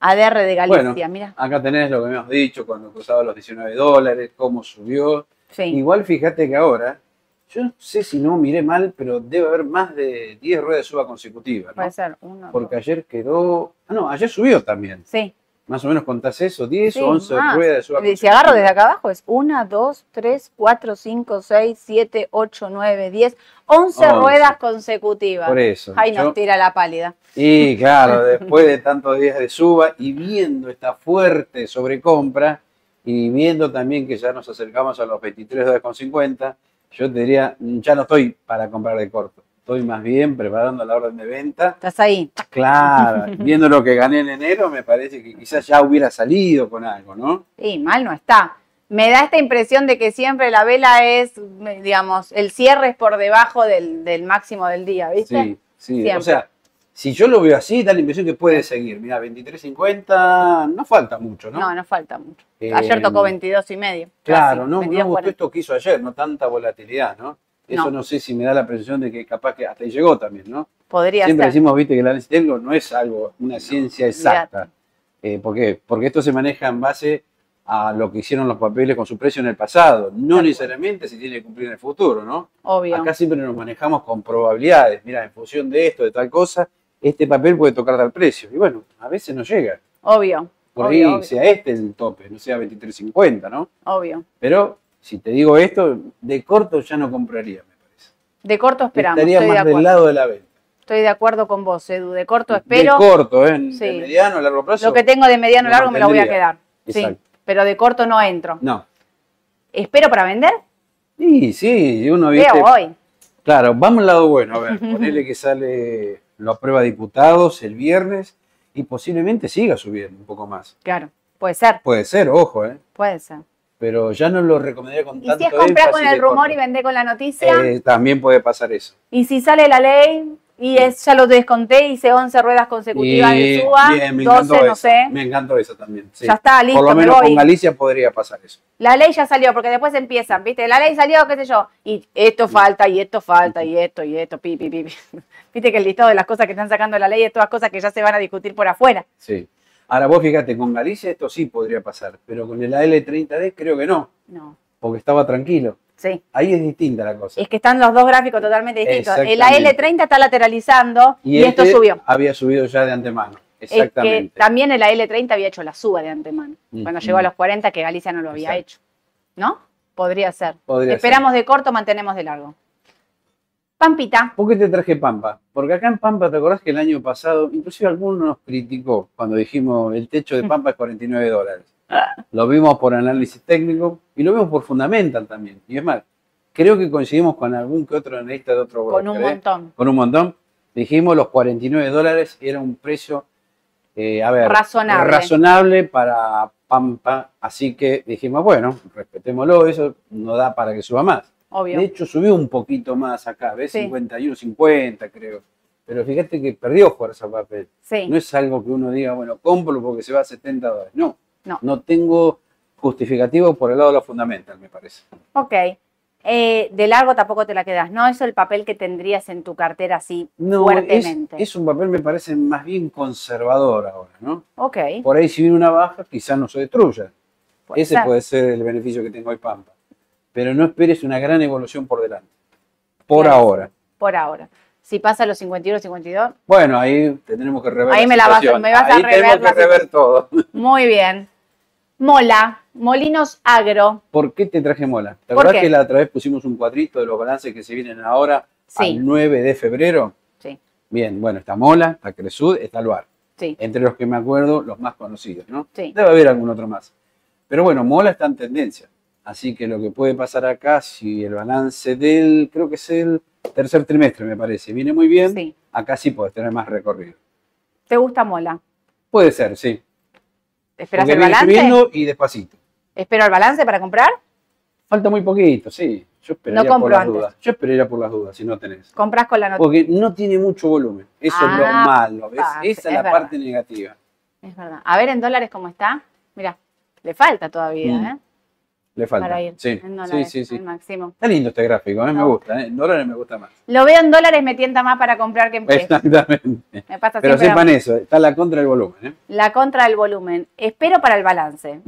[SPEAKER 1] ADR de Galicia,
[SPEAKER 2] Bueno,
[SPEAKER 1] mira.
[SPEAKER 2] acá tenés lo que hemos dicho cuando cruzaba los 19 dólares, cómo subió.
[SPEAKER 1] Sí.
[SPEAKER 2] Igual fíjate que ahora, yo no sé si no miré mal, pero debe haber más de 10 ruedas de suba consecutivas, ¿no?
[SPEAKER 1] Puede ser uno.
[SPEAKER 2] Porque
[SPEAKER 1] dos.
[SPEAKER 2] ayer quedó. Ah, no, ayer subió también.
[SPEAKER 1] Sí.
[SPEAKER 2] Más o menos contás eso, 10
[SPEAKER 1] Sí,
[SPEAKER 2] o 11
[SPEAKER 1] más.
[SPEAKER 2] ruedas de suba
[SPEAKER 1] Y Si agarro desde acá abajo es 1, 2, 3, 4, 5, 6, 7, 8, 9, 10, 11
[SPEAKER 2] Once.
[SPEAKER 1] ruedas consecutivas.
[SPEAKER 2] Por eso.
[SPEAKER 1] Ay, nos tira la pálida.
[SPEAKER 2] Y claro, después de tantos días de suba y viendo esta fuerte sobrecompra y viendo también que ya nos acercamos a los 23 dólares con 50, yo te diría, ya no estoy para comprar de corto. Estoy más bien preparando la orden de venta.
[SPEAKER 1] Estás ahí.
[SPEAKER 2] Claro, viendo lo que gané en enero, me parece que quizás ya hubiera salido con algo, ¿no?
[SPEAKER 1] Sí, mal no está. Me da esta impresión de que siempre la vela es, digamos, el cierre es por debajo del, del máximo del día, ¿viste?
[SPEAKER 2] Sí, sí.
[SPEAKER 1] Siempre.
[SPEAKER 2] O sea, si yo lo veo así, da la impresión que puede seguir. Mira, 23.50, no falta mucho, ¿no?
[SPEAKER 1] No, no falta mucho.
[SPEAKER 2] Eh,
[SPEAKER 1] Ayer tocó 22 y medio.
[SPEAKER 2] Claro,
[SPEAKER 1] casi,
[SPEAKER 2] no, no
[SPEAKER 1] 22,
[SPEAKER 2] me gustó
[SPEAKER 1] 40.
[SPEAKER 2] esto que hizo ayer, no tanta volatilidad, ¿no? Eso
[SPEAKER 1] No.
[SPEAKER 2] no. sé si me da la percepción de que capaz que hasta ahí llegó también, ¿no?
[SPEAKER 1] Podría
[SPEAKER 2] Siempre
[SPEAKER 1] ser.
[SPEAKER 2] decimos, viste, que el análisis técnico no es algo, una ciencia exacta. Eh, ¿Por qué? Porque esto se maneja en base a lo que hicieron los papeles con su precio en el pasado, no necesariamente se tiene que cumplir en el futuro, ¿no?
[SPEAKER 1] Obvio.
[SPEAKER 2] Acá siempre nos manejamos con probabilidades. Mira, en función de esto, de tal cosa, este papel puede tocar tal precio. Y bueno, a veces no llega.
[SPEAKER 1] Obvio.
[SPEAKER 2] Por
[SPEAKER 1] obvio,
[SPEAKER 2] ahí
[SPEAKER 1] obvio,
[SPEAKER 2] sea este el tope, no sea 23.50, ¿no?
[SPEAKER 1] obvio.
[SPEAKER 2] Pero si te digo esto, de corto ya no compraría, me parece.
[SPEAKER 1] De corto esperamos.
[SPEAKER 2] Estaría
[SPEAKER 1] Estoy de,
[SPEAKER 2] más del lado de la venta.
[SPEAKER 1] Estoy de acuerdo con vos, Edu. De corto espero.
[SPEAKER 2] de corto, ¿eh? De
[SPEAKER 1] Sí.
[SPEAKER 2] mediano, largo plazo.
[SPEAKER 1] Lo que tengo de mediano largo me lo voy a quedar. Sí.
[SPEAKER 2] Exacto.
[SPEAKER 1] Pero de corto no entro.
[SPEAKER 2] No.
[SPEAKER 1] ¿Espero para vender?
[SPEAKER 2] Sí, sí, uno viste.
[SPEAKER 1] Veo hoy.
[SPEAKER 2] Claro, vamos al lado bueno. A ver, ponele que sale la prueba de diputados el viernes y posiblemente siga subiendo un poco más.
[SPEAKER 1] Claro. Puede ser.
[SPEAKER 2] Puede ser, ojo, ¿eh?
[SPEAKER 1] Puede ser.
[SPEAKER 2] Pero ya no lo recomendaría con
[SPEAKER 1] Y
[SPEAKER 2] tanto
[SPEAKER 1] si es comprar con el rumor
[SPEAKER 2] corto.
[SPEAKER 1] y vender con la noticia.
[SPEAKER 2] Eh, también puede pasar eso.
[SPEAKER 1] Y si sale la ley y es, ya lo desconté, hice 11 ruedas consecutivas
[SPEAKER 2] Y-
[SPEAKER 1] de suba,
[SPEAKER 2] bien, me
[SPEAKER 1] 12,
[SPEAKER 2] encantó
[SPEAKER 1] no
[SPEAKER 2] eso.
[SPEAKER 1] sé.
[SPEAKER 2] Me encantó eso también. sí.
[SPEAKER 1] Ya está, listo,
[SPEAKER 2] Por lo
[SPEAKER 1] me
[SPEAKER 2] menos
[SPEAKER 1] voy.
[SPEAKER 2] con Galicia podría pasar eso.
[SPEAKER 1] La ley ya salió, porque después empiezan, ¿viste? La ley salió, qué sé yo, y esto falta, y esto falta, y esto, y esto, pi, pi, pi, pi. Viste que el listado de las cosas que están sacando de la ley es todas cosas que ya se van a discutir por afuera.
[SPEAKER 2] Sí. Ahora vos fíjate, con Galicia esto sí podría pasar, pero con el AL30D creo que no,
[SPEAKER 1] No,
[SPEAKER 2] porque estaba tranquilo.
[SPEAKER 1] Sí.
[SPEAKER 2] Ahí es distinta la cosa.
[SPEAKER 1] Es que están los dos gráficos totalmente distintos. El
[SPEAKER 2] Exactamente.
[SPEAKER 1] AL30 está lateralizando y, esto
[SPEAKER 2] este
[SPEAKER 1] subió.
[SPEAKER 2] Había subido ya de antemano.
[SPEAKER 1] Es que
[SPEAKER 2] Exactamente.
[SPEAKER 1] también el AL30 había hecho la suba de antemano. Cuando llegó a los 40, que Galicia no lo había
[SPEAKER 2] Exacto.
[SPEAKER 1] hecho. ¿No? Podría ser.
[SPEAKER 2] Podría
[SPEAKER 1] Esperamos de corto, mantenemos de largo. Pampita.
[SPEAKER 2] ¿Por qué te traje Pampa? Porque acá en Pampa, ¿te acordás que el año pasado, inclusive alguno nos criticó cuando dijimos el techo de Pampa es 49 dólares? Lo vimos por análisis técnico y lo vimos por fundamental también. Y es más, creo que coincidimos con algún que otro analista de otro
[SPEAKER 1] Con un
[SPEAKER 2] broker, ¿eh?
[SPEAKER 1] montón.
[SPEAKER 2] Con un montón. Dijimos los 49 dólares era un precio, eh, a ver,
[SPEAKER 1] Razonable.
[SPEAKER 2] razonable para Pampa. Así que dijimos, bueno, respetémoslo, eso no da para que suba más.
[SPEAKER 1] Obvio.
[SPEAKER 2] De hecho, subió un poquito más acá, ¿ves?
[SPEAKER 1] Sí.
[SPEAKER 2] 51, 50, creo. Pero fíjate que perdió fuerza papel.
[SPEAKER 1] Sí.
[SPEAKER 2] No es algo que uno diga, bueno, compro porque se va a 70 dólares. No.
[SPEAKER 1] No.
[SPEAKER 2] No tengo justificativo por el lado de lo fundamental, me parece.
[SPEAKER 1] Ok. Eh, de largo tampoco te la quedas. No es el papel que tendrías en tu cartera así
[SPEAKER 2] No, es,
[SPEAKER 1] fuertemente.
[SPEAKER 2] es un papel, me parece, más bien conservador ahora, ¿no?
[SPEAKER 1] Ok.
[SPEAKER 2] Por ahí, si viene una baja, quizás no se destruya.
[SPEAKER 1] puede
[SPEAKER 2] Ese
[SPEAKER 1] ser.
[SPEAKER 2] puede ser el beneficio que tengo hoy Pampa. Pero no esperes una gran evolución por delante. Por
[SPEAKER 1] Claro.
[SPEAKER 2] ahora.
[SPEAKER 1] Por ahora. Si pasa a los 51, 52,
[SPEAKER 2] Bueno, ahí tendremos que rever
[SPEAKER 1] Ahí
[SPEAKER 2] la
[SPEAKER 1] me la vas- me vas a rever
[SPEAKER 2] tenemos que rever todo.
[SPEAKER 1] muy bien. Mola, Molinos Agro.
[SPEAKER 2] ¿Por qué te traje mola? ¿Te
[SPEAKER 1] ¿Por
[SPEAKER 2] acordás
[SPEAKER 1] qué?
[SPEAKER 2] que la otra vez pusimos un cuadrito de los balances que se vienen ahora
[SPEAKER 1] Sí.
[SPEAKER 2] al 9 de febrero?
[SPEAKER 1] Sí,
[SPEAKER 2] Bien, bueno, está Mola, está Cresud, está Luar.
[SPEAKER 1] sí,
[SPEAKER 2] Entre los que me acuerdo, los más conocidos, ¿no?
[SPEAKER 1] Sí.
[SPEAKER 2] Debe haber algún otro más. Pero bueno, Mola está en tendencia. Así que lo que puede pasar acá, si el balance del, creo que es el tercer trimestre, me parece, viene muy bien,
[SPEAKER 1] sí.
[SPEAKER 2] acá sí puedes tener más recorrido.
[SPEAKER 1] ¿Te gusta Mola?
[SPEAKER 2] Puede ser, sí.
[SPEAKER 1] ¿Esperas
[SPEAKER 2] Porque
[SPEAKER 1] el
[SPEAKER 2] viene
[SPEAKER 1] balance?
[SPEAKER 2] subiendo y despacito.
[SPEAKER 1] ¿Espero el balance para comprar?
[SPEAKER 2] Falta muy poquito, sí. Yo esperaría
[SPEAKER 1] No compro
[SPEAKER 2] por las
[SPEAKER 1] antes.
[SPEAKER 2] dudas. Yo esperaría por las dudas, si no tenés.
[SPEAKER 1] ¿Compras con la noticia?
[SPEAKER 2] Porque no tiene mucho volumen. Eso es lo
[SPEAKER 1] Ah,
[SPEAKER 2] malo,
[SPEAKER 1] pa,
[SPEAKER 2] Esa
[SPEAKER 1] es
[SPEAKER 2] es la
[SPEAKER 1] verdad.
[SPEAKER 2] parte negativa.
[SPEAKER 1] Es verdad. A ver en dólares cómo está. Mira, le falta todavía,
[SPEAKER 2] Mm.
[SPEAKER 1] ¿eh?
[SPEAKER 2] Le falta.
[SPEAKER 1] Para ir
[SPEAKER 2] Sí,
[SPEAKER 1] en
[SPEAKER 2] sí,
[SPEAKER 1] dólares,
[SPEAKER 2] sí, sí.
[SPEAKER 1] al máximo.
[SPEAKER 2] Está lindo este gráfico, ¿eh? me
[SPEAKER 1] No.
[SPEAKER 2] gusta. ¿eh? En dólares me gusta más.
[SPEAKER 1] Lo veo en dólares, me tienta más para comprar que en pesos.
[SPEAKER 2] Exactamente.
[SPEAKER 1] Me pasa
[SPEAKER 2] Pero sepan eso, está la contra del volumen. ¿eh?
[SPEAKER 1] la contra del volumen. Espero para el balance.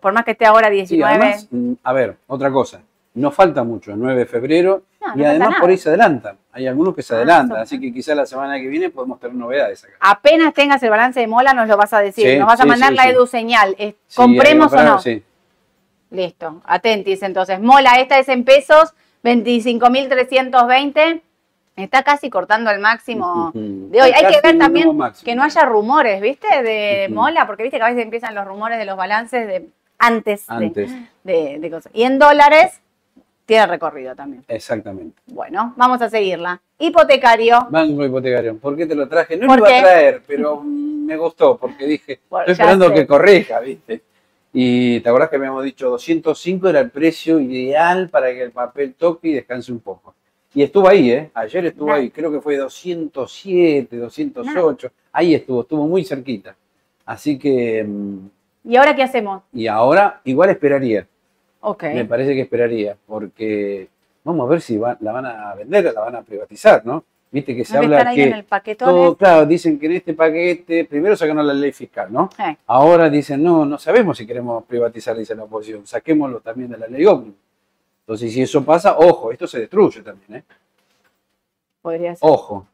[SPEAKER 1] Por más que esté ahora
[SPEAKER 2] Sí,
[SPEAKER 1] 19.
[SPEAKER 2] además, mm, a ver, otra cosa. No falta mucho, el 9 de febrero.
[SPEAKER 1] No, no
[SPEAKER 2] y además por ahí se adelantan. Hay algunos que se
[SPEAKER 1] Ah,
[SPEAKER 2] adelantan. Así que quizá la semana que viene podemos tener novedades acá.
[SPEAKER 1] Apenas tengas el balance de mola, nos lo vas a decir.
[SPEAKER 2] Sí,
[SPEAKER 1] nos vas a mandar
[SPEAKER 2] sí,
[SPEAKER 1] la edu señal. ¿Compremos o no?
[SPEAKER 2] Sí.
[SPEAKER 1] Listo, atentis entonces. Mola, esta es en pesos, 25.320. Está casi cortando el máximo de hoy.
[SPEAKER 2] Está
[SPEAKER 1] Hay que ver también
[SPEAKER 2] máximo.
[SPEAKER 1] que no haya rumores, ¿viste? De. Mola, porque viste que a veces empiezan los rumores de los balances de antes, de-
[SPEAKER 2] Antes,
[SPEAKER 1] De, de cosas. Y en dólares tiene recorrido también.
[SPEAKER 2] exactamente.
[SPEAKER 1] Bueno, vamos a seguirla. Hipotecario.
[SPEAKER 2] Banco hipotecario. ¿Por qué te lo traje? No
[SPEAKER 1] ¿Por
[SPEAKER 2] lo iba a traer, pero me gustó porque dije,
[SPEAKER 1] Bueno,
[SPEAKER 2] estoy esperando
[SPEAKER 1] sé.
[SPEAKER 2] que corrija, ¿viste? Y te acordás que habíamos dicho 205 era el precio ideal para que el papel toque y descanse un poco. Y estuvo ahí, ¿eh? Ayer estuvo ahí, creo que fue 207, 208, ahí estuvo, estuvo muy cerquita. Así que, mm,
[SPEAKER 1] ¿Y ahora qué hacemos?
[SPEAKER 2] y ahora igual esperaría,
[SPEAKER 1] Ok.
[SPEAKER 2] me parece que esperaría, porque vamos a ver si va- la van a vender o la van a privatizar, ¿no? Viste que se habla que
[SPEAKER 1] en el paquetón
[SPEAKER 2] todo, claro, dicen que en este paquete, primero sacaron la ley fiscal, ¿no?
[SPEAKER 1] Eh,
[SPEAKER 2] Ahora dicen, no, no sabemos si queremos privatizar, dice la oposición, saquémoslo también de la ley ómnibus. Entonces, si eso pasa, ojo, esto se destruye también, ¿eh?
[SPEAKER 1] podría ser.
[SPEAKER 2] Ojo,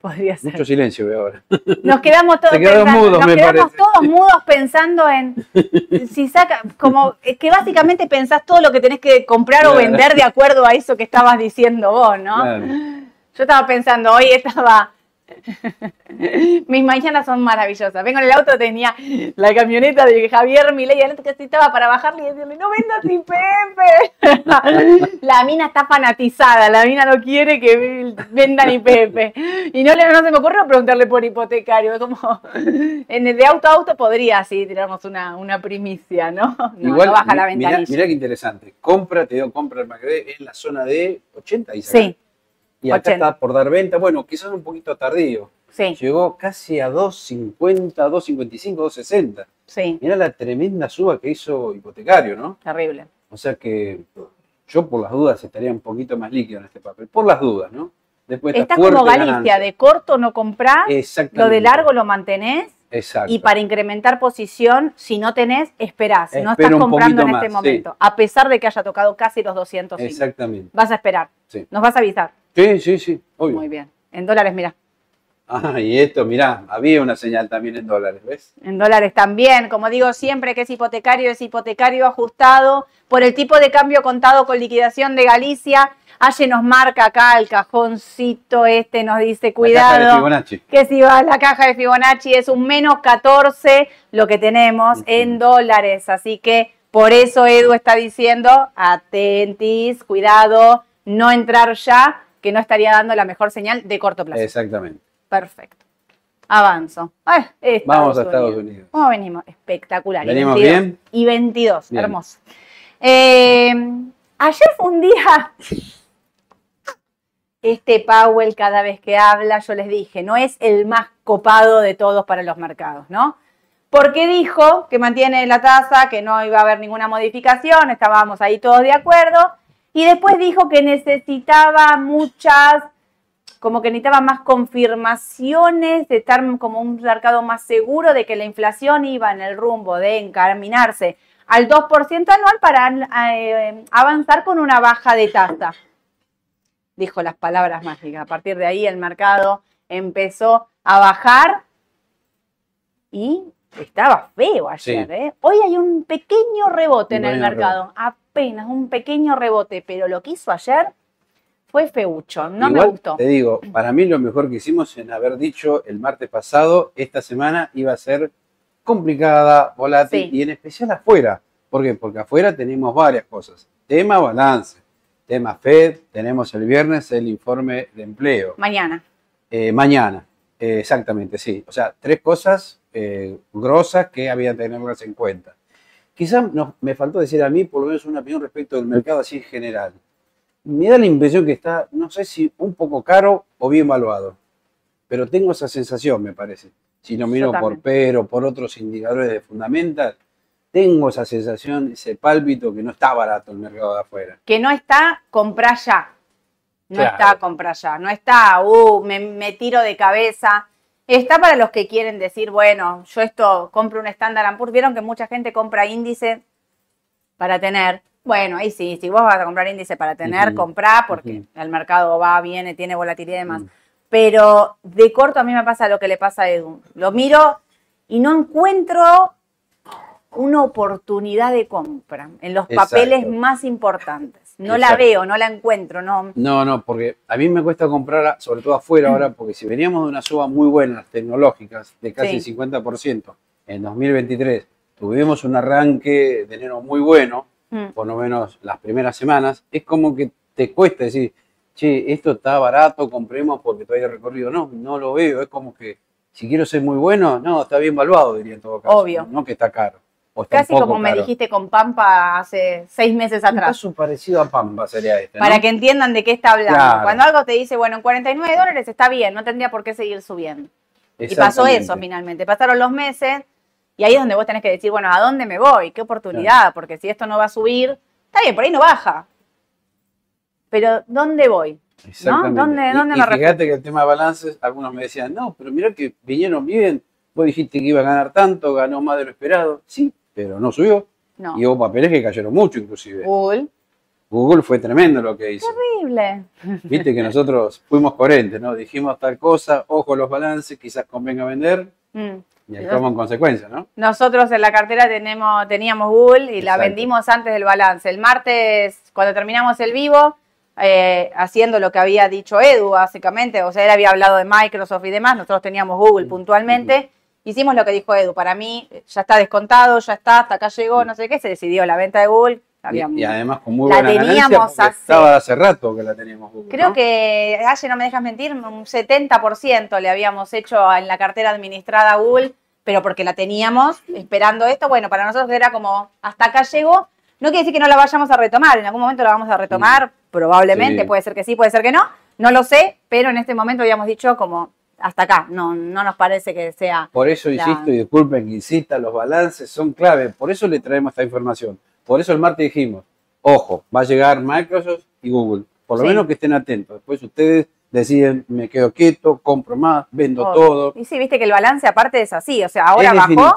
[SPEAKER 1] Podría ser.
[SPEAKER 2] mucho silencio veo ahora.
[SPEAKER 1] Nos quedamos todos pensando-
[SPEAKER 2] mudos,
[SPEAKER 1] nos
[SPEAKER 2] me
[SPEAKER 1] quedamos todos mudos pensando en si saca, como es que básicamente pensás todo lo que tenés que comprar o
[SPEAKER 2] Claro.
[SPEAKER 1] vender de acuerdo a eso que estabas diciendo vos, ¿no?
[SPEAKER 2] Claro.
[SPEAKER 1] Yo estaba pensando, hoy estaba. Mis mañanas son maravillosas. Vengo en el auto, tenía la camioneta de Javier Milei adelante que estaba para bajarle y decirle, no vendas IPF. la mina está fanatizada, la mina no quiere que vendan IPF. Y no, no se me ocurrió preguntarle por hipotecario. Como, en el de auto a auto podría así tirarnos una, una primicia, ¿no? No,
[SPEAKER 2] Igual,
[SPEAKER 1] no baja la
[SPEAKER 2] mi- mirá,
[SPEAKER 1] ventanilla.
[SPEAKER 2] mirá qué interesante. Compra, te dio compra el Macré en la zona de 80 y
[SPEAKER 1] Sí,
[SPEAKER 2] Y acá
[SPEAKER 1] 80.
[SPEAKER 2] está por dar venta, bueno, quizás un poquito tardío.
[SPEAKER 1] sí,
[SPEAKER 2] Llegó casi a 2.50, 2.55, 2.60.
[SPEAKER 1] sí,
[SPEAKER 2] Mirá la tremenda suba que hizo hipotecario, ¿no?
[SPEAKER 1] terrible.
[SPEAKER 2] O sea que yo por las dudas estaría un poquito más líquido en este papel. Por las dudas, ¿no? Después
[SPEAKER 1] Está como Galicia,
[SPEAKER 2] ganancia.
[SPEAKER 1] de corto no comprás, lo de largo lo mantenés
[SPEAKER 2] Exacto.
[SPEAKER 1] y para incrementar posición, si no tenés, esperás. no
[SPEAKER 2] Espero
[SPEAKER 1] estás
[SPEAKER 2] un
[SPEAKER 1] comprando en este
[SPEAKER 2] más,
[SPEAKER 1] momento, a pesar de que haya tocado casi los 205.
[SPEAKER 2] Exactamente.
[SPEAKER 1] Vas a esperar,
[SPEAKER 2] Sí.
[SPEAKER 1] nos vas a avisar.
[SPEAKER 2] Sí, sí, sí. Obvio.
[SPEAKER 1] Muy bien. En dólares, mira.
[SPEAKER 2] Ah, y esto, mirá, había una señal también en dólares, ¿ves?
[SPEAKER 1] En dólares también, como digo siempre que es hipotecario, es hipotecario ajustado por el tipo de cambio contado con liquidación de Galicia. Aye nos marca acá el cajoncito este, nos dice
[SPEAKER 2] La caja de
[SPEAKER 1] cuidado.
[SPEAKER 2] Fibonacci.
[SPEAKER 1] que si va a la caja de Fibonacci es un menos 14 lo que tenemos en dólares. Así que por eso Edu está diciendo, atentis, cuidado, no entrar ya, que no estaría dando la mejor señal de corto plazo.
[SPEAKER 2] Exactamente.
[SPEAKER 1] Perfecto. Avanzo. Ay, Estados
[SPEAKER 2] Vamos a Estados Unidos.
[SPEAKER 1] ¿Cómo venimos? Espectacular. Y
[SPEAKER 2] ¿Venimos
[SPEAKER 1] 22.
[SPEAKER 2] bien?
[SPEAKER 1] Y 22,
[SPEAKER 2] Bien.
[SPEAKER 1] hermoso. Eh, ayer fue un día este Powell cada vez que habla, yo les dije, no es el más copado de todos para los mercados, ¿no? Porque dijo que mantiene la tasa, que no iba a haber ninguna modificación, estábamos ahí todos de acuerdo, y después dijo que necesitaba muchas, como que necesitaba más confirmaciones de estar como un mercado más seguro de que la inflación iba en el rumbo de encaminarse al 2% anual para eh, avanzar con una baja de tasa dijo las palabras mágicas. A partir de ahí el mercado empezó a bajar y estaba feo ayer.
[SPEAKER 2] Sí.
[SPEAKER 1] ¿eh? Hoy hay un pequeño rebote
[SPEAKER 2] Un
[SPEAKER 1] en el mercado, apenas un pequeño rebote, pero lo que hizo ayer fue feucho, no me gustó.
[SPEAKER 2] Te digo, para mí lo mejor que hicimos en haber dicho el martes pasado, esta semana iba a ser complicada, volátil
[SPEAKER 1] Sí.
[SPEAKER 2] y en especial afuera. ¿Por qué? Porque afuera tenemos varias cosas. Tema balance, tema Fed, tenemos el viernes el informe de empleo.
[SPEAKER 1] Mañana.
[SPEAKER 2] Eh, mañana, eh, exactamente, sí. O sea, tres cosas eh, grosas que había que tenerlas en cuenta. Quizás me faltó decir a mí, por lo menos, una opinión respecto del mercado así en general. Me da la impresión que está, no sé si un poco caro o bien valuado, pero tengo esa sensación, me parece. Si lo miro por. PER o por otros indicadores de fundamental, tengo esa sensación, ese pálpito que no está barato el mercado de afuera.
[SPEAKER 1] Que no está comprar ya. No
[SPEAKER 2] Claro.
[SPEAKER 1] está comprar ya. No está, uh, me, me tiro de cabeza. Está para los que quieren decir, bueno, yo esto compro un Standard Poor's. Vieron que mucha gente compra índice para tener. Bueno, ahí sí, si vos vas a comprar índice para tener, comprá porque el mercado va, viene, tiene volatilidad y demás.
[SPEAKER 2] Mm.
[SPEAKER 1] Pero de corto a mí me pasa lo que le pasa a Edu. Lo miro y no encuentro una oportunidad de compra en los
[SPEAKER 2] Exacto.
[SPEAKER 1] papeles más importantes. No la veo, no la encuentro, no.
[SPEAKER 2] No, no, porque a mí me cuesta comprar, sobre todo afuera ahora, porque si veníamos de una suba muy buena, las tecnológicas, de casi
[SPEAKER 1] Sí.
[SPEAKER 2] 50% en 2023, tuvimos un arranque de enero muy bueno,
[SPEAKER 1] Mm.
[SPEAKER 2] por lo menos las primeras semanas, es como que te cuesta decir, che, esto está barato, compremos porque todavía hay recorrido. No, no lo veo, es como que si quiero ser muy bueno, no, está bien valuado, diría en todo caso.
[SPEAKER 1] Obvio.
[SPEAKER 2] No que está caro. O un
[SPEAKER 1] Casi
[SPEAKER 2] poco
[SPEAKER 1] como me dijiste con Pampa hace seis meses
[SPEAKER 2] Un
[SPEAKER 1] atrás.
[SPEAKER 2] caso parecido a Pampa sería este, ¿no?
[SPEAKER 1] Para que entiendan de qué está hablando.
[SPEAKER 2] Claro.
[SPEAKER 1] Cuando algo te dice, bueno, en 49 dólares está bien, no tendría por qué seguir subiendo. Y pasó eso finalmente. Pasaron los meses y ahí es donde vos tenés que decir, bueno, ¿a dónde me voy? ¿Qué oportunidad? Porque si esto no va a subir, está bien, por ahí no baja. Pero ¿dónde voy?
[SPEAKER 2] Exactamente.
[SPEAKER 1] ¿Dónde-
[SPEAKER 2] Y-
[SPEAKER 1] dónde
[SPEAKER 2] y,
[SPEAKER 1] me
[SPEAKER 2] fíjate que el tema de balances, algunos me decían, no, pero mirá que vinieron bien, vos dijiste que iba a ganar tanto, ganó más de lo esperado. Sí, pero no subió.
[SPEAKER 1] No.
[SPEAKER 2] Y hubo papeles que cayeron mucho inclusive.
[SPEAKER 1] Google.
[SPEAKER 2] Google fue tremendo lo que hizo.
[SPEAKER 1] Horrible.
[SPEAKER 2] Viste que nosotros fuimos coherentes, ¿no? Dijimos tal cosa, ojo los balances, quizás convenga vender
[SPEAKER 1] Mm.
[SPEAKER 2] y actuamos en consecuencia, ¿no?
[SPEAKER 1] Nosotros en la cartera tenemos, teníamos Google y la vendimos antes del balance. El martes, cuando terminamos el vivo, eh, haciendo lo que había dicho Edu, básicamente, o sea, él había hablado de Microsoft y demás, nosotros teníamos Google puntualmente, hicimos lo que dijo Edu. Para mí, ya está descontado, ya está, hasta acá llegó, no sé qué, se decidió la venta de Google.
[SPEAKER 2] Y,
[SPEAKER 1] Habíamos-
[SPEAKER 2] y además con muy
[SPEAKER 1] La
[SPEAKER 2] buena ganancia
[SPEAKER 1] teníamos hace-
[SPEAKER 2] estaba hace rato que la teníamos Google,
[SPEAKER 1] Creo
[SPEAKER 2] ¿no?
[SPEAKER 1] que, Aye, no me dejas mentir, un 70% le habíamos hecho en la cartera administrada a Google, pero porque la teníamos esperando esto. Bueno, para nosotros era como, hasta acá llegó. No quiere decir que no la vayamos a retomar, en algún momento la vamos a retomar, probablemente,
[SPEAKER 2] Sí.
[SPEAKER 1] puede ser que sí, puede ser que no, no lo sé, pero en este momento habíamos dicho como, hasta acá, no, no nos parece que sea...
[SPEAKER 2] Por eso
[SPEAKER 1] La-
[SPEAKER 2] insisto y disculpen que insista, los balances son clave, por eso le traemos esta información. Por eso el martes dijimos, ojo, va a llegar Microsoft y Google, por lo
[SPEAKER 1] Sí.
[SPEAKER 2] menos que estén atentos. Después ustedes deciden, me quedo quieto, compro más, vendo
[SPEAKER 1] Oh,
[SPEAKER 2] todo.
[SPEAKER 1] Y sí, viste que el balance aparte es así, o sea, ahora
[SPEAKER 2] es
[SPEAKER 1] bajó,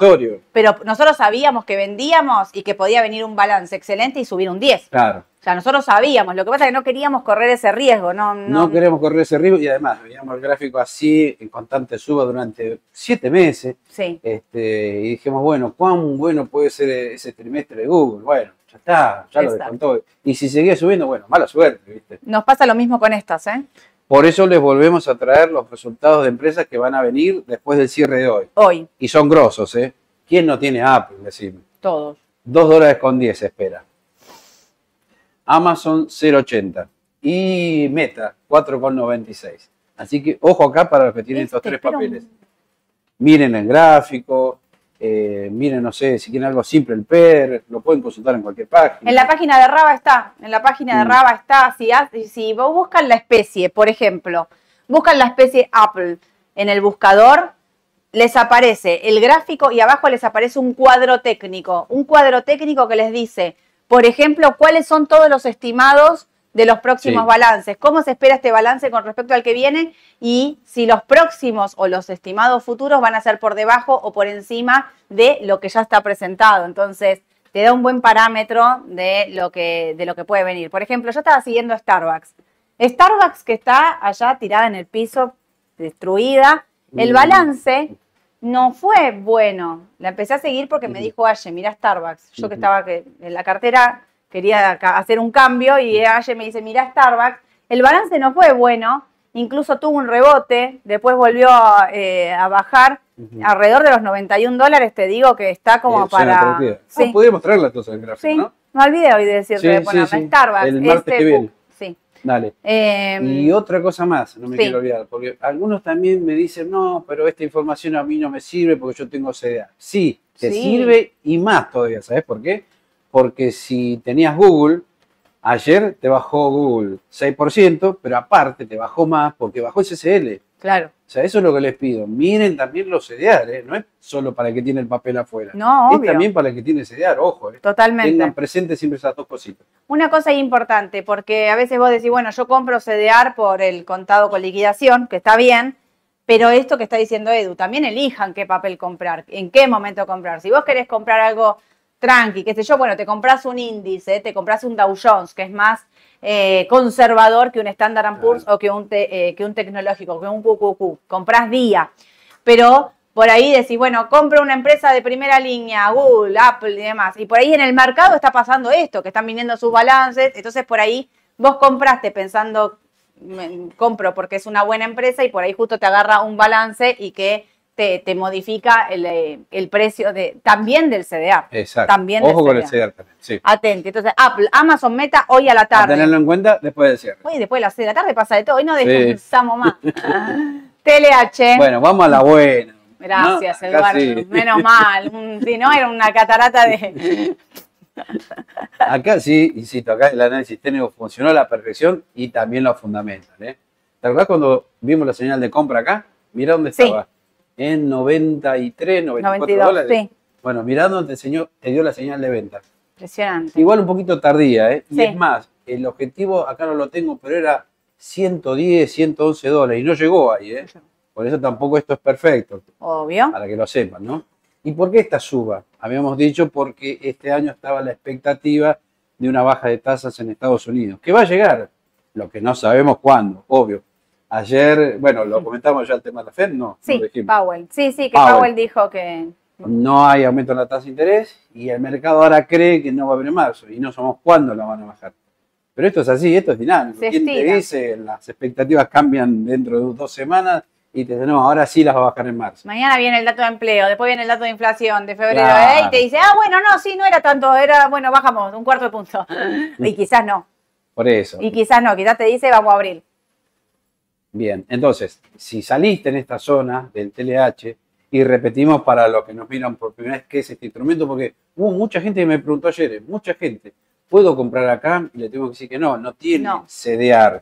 [SPEAKER 1] pero nosotros sabíamos que vendíamos y que podía venir un balance excelente y subir un 10.
[SPEAKER 2] claro.
[SPEAKER 1] O sea, nosotros sabíamos, lo que pasa es que no queríamos correr ese riesgo, no,
[SPEAKER 2] No,
[SPEAKER 1] no,
[SPEAKER 2] queremos correr ese riesgo y además veíamos el gráfico así, en constante suba durante siete meses.
[SPEAKER 1] Sí,
[SPEAKER 2] Este, y dijimos, bueno, ¿cuán bueno puede ser ese trimestre de Google? Bueno, ya está, ya lo descontó. Y si seguía subiendo, bueno, mala suerte, ¿viste?
[SPEAKER 1] nos pasa lo mismo con estas, ¿eh?
[SPEAKER 2] Por eso les volvemos a traer los resultados de empresas que van a venir después del cierre de hoy.
[SPEAKER 1] Hoy,
[SPEAKER 2] Y son grosos, ¿eh? ¿Quién no tiene Apple? Decime.
[SPEAKER 1] todos.
[SPEAKER 2] 2 dólares con 10 se espera. Amazon 0,80. Y Meta 4,96. Así que ojo acá para los que tienen estos
[SPEAKER 1] Este,
[SPEAKER 2] tres
[SPEAKER 1] pero-
[SPEAKER 2] papeles. Miren el gráfico, eh, miren, no sé, si quieren algo simple, el PER, lo pueden consultar en cualquier página.
[SPEAKER 1] En la página de Raba está, en la página de
[SPEAKER 2] Mm.
[SPEAKER 1] Raba está, si, si vos buscan la especie, por ejemplo, buscan la especie Apple en el buscador, les aparece el gráfico y abajo les aparece un cuadro técnico, un cuadro técnico que les dice, por ejemplo, cuáles son todos los estimados de los próximos
[SPEAKER 2] Sí.
[SPEAKER 1] balances, cómo se espera este balance con respecto al que viene y si los próximos o los estimados futuros van a ser por debajo o por encima de lo que ya está presentado. Entonces, te da un buen parámetro de lo que, de lo que puede venir. Por ejemplo, yo estaba siguiendo a Starbucks. Starbucks que está allá tirada en el piso, destruida. El
[SPEAKER 2] Mm.
[SPEAKER 1] balance no fue bueno. La empecé a seguir porque me dijo, Aye, mira Starbucks. Yo que estaba en la cartera quería hacer un cambio y Aye me dice, mira Starbucks. El balance no fue bueno, incluso tuvo un rebote, después volvió a, eh, a bajar alrededor de los 91 dólares, te digo que está como
[SPEAKER 2] Eh,
[SPEAKER 1] para... Sí,
[SPEAKER 2] Ah, podríamos traerla entonces el gráfico,
[SPEAKER 1] sí.
[SPEAKER 2] ¿no?
[SPEAKER 1] Me olvidé hoy de decirte de
[SPEAKER 2] sí,
[SPEAKER 1] ponerme
[SPEAKER 2] sí.
[SPEAKER 1] Starbucks.
[SPEAKER 2] El martes
[SPEAKER 1] este,
[SPEAKER 2] que viene.
[SPEAKER 1] Sí.
[SPEAKER 2] Dale.
[SPEAKER 1] Eh,
[SPEAKER 2] Y otra cosa más, no me quiero olvidar, porque algunos también me dicen, no, pero esta información a mí no me sirve porque yo tengo CDA. Sí, te sirve y más todavía, ¿sabes por qué? Porque si tenías Google, ayer te bajó Google 6%, pero aparte te bajó más porque bajó el CCL.
[SPEAKER 1] claro.
[SPEAKER 2] O sea, eso es lo que les pido. Miren también los CDR, ¿eh? no es solo para el que tiene el papel afuera.
[SPEAKER 1] No,
[SPEAKER 2] es
[SPEAKER 1] obvio.
[SPEAKER 2] también para el que tiene CDR, ojo. ¿eh?
[SPEAKER 1] Totalmente.
[SPEAKER 2] Tengan presente siempre esas dos cositas.
[SPEAKER 1] Una cosa importante, porque a veces vos decís, bueno, yo compro CDR por el contado con liquidación, que está bien, pero esto que está diciendo Edu, también elijan qué papel comprar, en qué momento comprar. Si vos querés comprar algo tranqui, qué sé yo, bueno, te compras un índice, te compras un Dow Jones, que es más eh, conservador que un Standard Poor's o que un, te- eh, que un tecnológico, que un QQQ. Comprás día. Pero por ahí decís, bueno, compro una empresa de primera línea, Google, Apple y demás. Y por ahí en el mercado está pasando esto, que están viniendo sus balances. Entonces por ahí vos compraste pensando, "Me- compro porque es una buena empresa y por ahí justo te agarra un balance y que te, te modifica el, eh, el precio de también del CDA.
[SPEAKER 2] Exacto.
[SPEAKER 1] También
[SPEAKER 2] Ojo
[SPEAKER 1] del
[SPEAKER 2] con el.
[SPEAKER 1] CDR
[SPEAKER 2] también. Sí.
[SPEAKER 1] Atente. Entonces, Apple, Amazon Meta hoy a la
[SPEAKER 2] A
[SPEAKER 1] tarde.
[SPEAKER 2] tenerlo en cuenta después del cierre.
[SPEAKER 1] Hoy después de las 6 de la tarde pasa de todo. Hoy no
[SPEAKER 2] Sí.
[SPEAKER 1] descansamos más. TLH.
[SPEAKER 2] Bueno, vamos a la buena.
[SPEAKER 1] Gracias,
[SPEAKER 2] ¿no?
[SPEAKER 1] Eduardo.
[SPEAKER 2] Sí.
[SPEAKER 1] Menos mal. Si no, era una catarata de.
[SPEAKER 2] Acá sí, insisto, acá el análisis técnico funcionó a la perfección y también los fundamentos. ¿eh? ¿Te acordás cuando vimos la señal de compra acá? Mirá dónde
[SPEAKER 1] Sí.
[SPEAKER 2] En 93, 94
[SPEAKER 1] 92.
[SPEAKER 2] dólares.
[SPEAKER 1] Sí.
[SPEAKER 2] Bueno, mirá dónde te, enseñó, te dio la señal de venta.
[SPEAKER 1] Impresionante.
[SPEAKER 2] Igual un poquito tardía, ¿eh? Y es más, el objetivo acá no lo tengo, pero era 110, 111 dólares y no llegó ahí, ¿eh? Por eso tampoco esto es perfecto,
[SPEAKER 1] Obvio.
[SPEAKER 2] para que lo sepan, ¿no? ¿Y por qué esta suba? Habíamos dicho porque este año estaba la expectativa de una baja de tasas en Estados Unidos, que va a llegar, lo que no sabemos cuándo, obvio. Ayer, bueno, lo comentamos ya el tema de la Fed, no,
[SPEAKER 1] Sí. Powell. Sí, sí, que
[SPEAKER 2] Powell.
[SPEAKER 1] Powell dijo que.
[SPEAKER 2] No hay aumento en la tasa de interés y el mercado ahora cree que no va a haber en marzo y no sabemos cuándo la van a bajar. Pero esto es así, esto es dinámico.
[SPEAKER 1] Se
[SPEAKER 2] ¿Quién te dice? Las expectativas cambian dentro de dos semanas y te dicen, no, ahora sí las va a bajar en marzo.
[SPEAKER 1] Mañana viene el dato de empleo, después viene el dato de inflación de febrero,
[SPEAKER 2] Claro.
[SPEAKER 1] ¿eh? Y te dice, ah, bueno, no, sí, no era tanto, era, bueno, bajamos un cuarto de punto. y quizás no,
[SPEAKER 2] Por eso.
[SPEAKER 1] y quizás no, quizás te dice, vamos a abrir.
[SPEAKER 2] Bien, entonces, si saliste en esta zona del TLH, y repetimos para los que nos miran por primera vez qué es este instrumento, porque hubo mucha gente que me preguntó ayer, eh, mucha gente, ¿puedo comprar acá? Y le tengo que decir que no, no tiene
[SPEAKER 1] No.
[SPEAKER 2] CDR,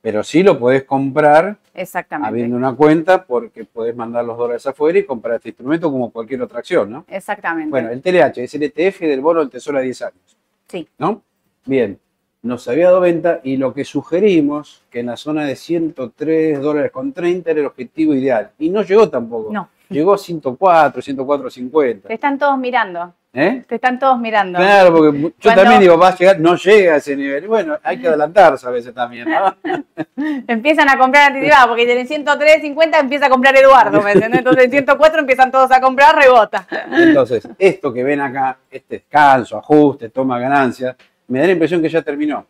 [SPEAKER 2] pero sí lo podés comprar
[SPEAKER 1] Exactamente.
[SPEAKER 2] habiendo una cuenta porque podés mandar los dólares afuera y comprar este instrumento como cualquier otra acción, ¿no?
[SPEAKER 1] Exactamente.
[SPEAKER 2] Bueno, el TLH es el ETF del bono del Tesoro a 10 años,
[SPEAKER 1] sí,
[SPEAKER 2] ¿no? Bien, nos había dado venta y lo que sugerimos, que en la zona de 103 dólares con 30 era el objetivo ideal. Y no llegó tampoco.
[SPEAKER 1] No.
[SPEAKER 2] Llegó a 104, 104.50.
[SPEAKER 1] te están todos mirando,
[SPEAKER 2] ¿Eh?
[SPEAKER 1] te están todos mirando.
[SPEAKER 2] Claro, porque yo
[SPEAKER 1] Cuando-
[SPEAKER 2] también digo, va a llegar, no llega a ese nivel. Y Bueno, hay que adelantarse a veces también, ¿no?
[SPEAKER 1] Empiezan a comprar anticipados, porque en 103.50 empieza a comprar Eduardo, ¿me entiendes? Entonces en 104 empiezan todos a comprar, rebota.
[SPEAKER 2] Entonces, esto que ven acá, este descanso, ajuste, toma ganancias, me da la impresión que ya terminó.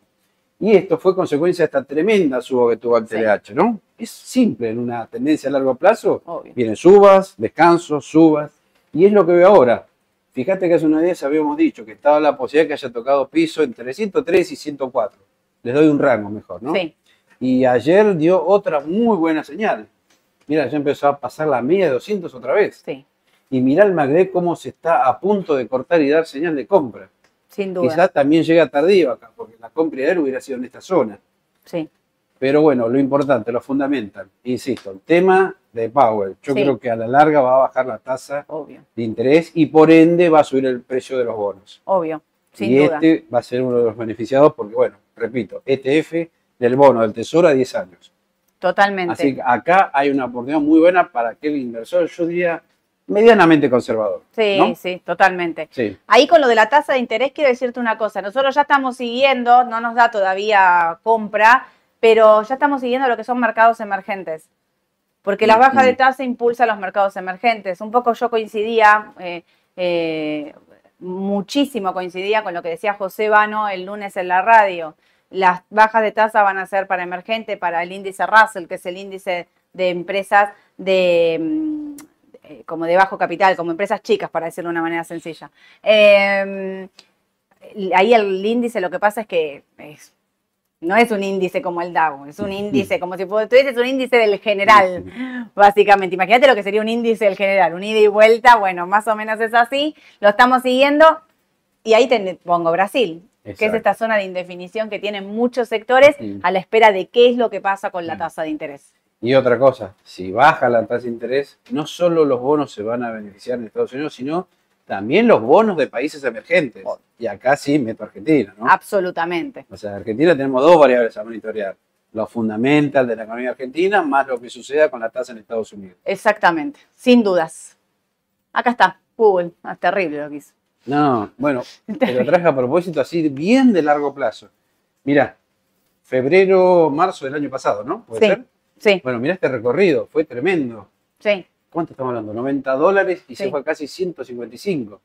[SPEAKER 2] Y esto fue consecuencia de esta tremenda suba que tuvo el
[SPEAKER 1] Sí.
[SPEAKER 2] TLH, ¿no? Es simple en una tendencia a largo plazo.
[SPEAKER 1] Obvio.
[SPEAKER 2] Vienen subas, descansos, subas. Y es lo que veo ahora. Fíjate que hace una vez habíamos dicho que estaba la posibilidad que haya tocado piso entre 103 y 104. Les doy un rango mejor, ¿no?
[SPEAKER 1] Sí,
[SPEAKER 2] Y ayer dio otra muy buena señal. Mira, ya empezó a pasar la media de 200 otra vez.
[SPEAKER 1] sí,
[SPEAKER 2] Y mirá el MACD cómo se está a punto de cortar y dar señal de compra.
[SPEAKER 1] Sin duda.
[SPEAKER 2] Quizás también llega tardío acá, porque la compra ideal hubiera sido en esta zona.
[SPEAKER 1] Sí,
[SPEAKER 2] Pero bueno, lo importante, lo fundamental, insisto, el tema de Powell. Yo
[SPEAKER 1] Sí.
[SPEAKER 2] creo que a la larga va a bajar la tasa
[SPEAKER 1] obvio,
[SPEAKER 2] de interés y por ende va a subir el precio de los bonos.
[SPEAKER 1] obvio, sin
[SPEAKER 2] y
[SPEAKER 1] duda.
[SPEAKER 2] este va a ser uno de los beneficiados porque, bueno, repito, ETF del bono del Tesoro a 10 años.
[SPEAKER 1] Totalmente.
[SPEAKER 2] Así que acá hay una oportunidad muy buena para aquel inversor, yo diría, medianamente conservador.
[SPEAKER 1] sí,
[SPEAKER 2] ¿no?
[SPEAKER 1] sí, totalmente.
[SPEAKER 2] Sí.
[SPEAKER 1] Ahí con lo de la tasa de interés quiero decirte una cosa. Nosotros ya estamos siguiendo, no nos da todavía compra, pero ya estamos siguiendo lo que son mercados emergentes. Porque la baja de tasa impulsa los mercados emergentes. Un poco yo coincidía, eh, eh, muchísimo coincidía con lo que decía José Vano el lunes en la radio. Las bajas de tasa van a ser para emergente, para el índice Russell, que es el índice de empresas de, mm, eh, como de bajo capital, como empresas chicas, para decirlo de una manera sencilla. Eh, ahí el índice lo que pasa es que es- no es un índice como el Dow, es un índice como si tuvieses un índice del general, básicamente. Imagínate lo que sería un índice del general, un ida y vuelta, bueno, más o menos es así, lo estamos siguiendo y ahí te pongo Brasil. Que es esta zona de indefinición que tienen muchos sectores
[SPEAKER 2] Sí.
[SPEAKER 1] a la espera de qué es lo que pasa con la
[SPEAKER 2] Mm.
[SPEAKER 1] tasa de interés.
[SPEAKER 2] Y otra cosa, si baja la tasa de interés, no solo los bonos se van a beneficiar en Estados Unidos, sino también los bonos de países emergentes. Y acá sí meto Argentina, ¿no?
[SPEAKER 1] Absolutamente.
[SPEAKER 2] O sea, en Argentina tenemos dos variables a monitorear. Lo fundamental de la economía argentina más lo que suceda con la tasa en Estados Unidos.
[SPEAKER 1] Exactamente, sin dudas. Acá está, Google. Ah, terrible lo que hizo.
[SPEAKER 2] No, bueno, te lo traje a propósito así bien de largo plazo. Mira, febrero, marzo del año pasado, ¿no? ¿Puede
[SPEAKER 1] Sí.
[SPEAKER 2] ser?
[SPEAKER 1] Sí,
[SPEAKER 2] Bueno, mira este recorrido, fue tremendo.
[SPEAKER 1] sí.
[SPEAKER 2] ¿Cuánto estamos hablando? 90 dólares y se fue a casi 155.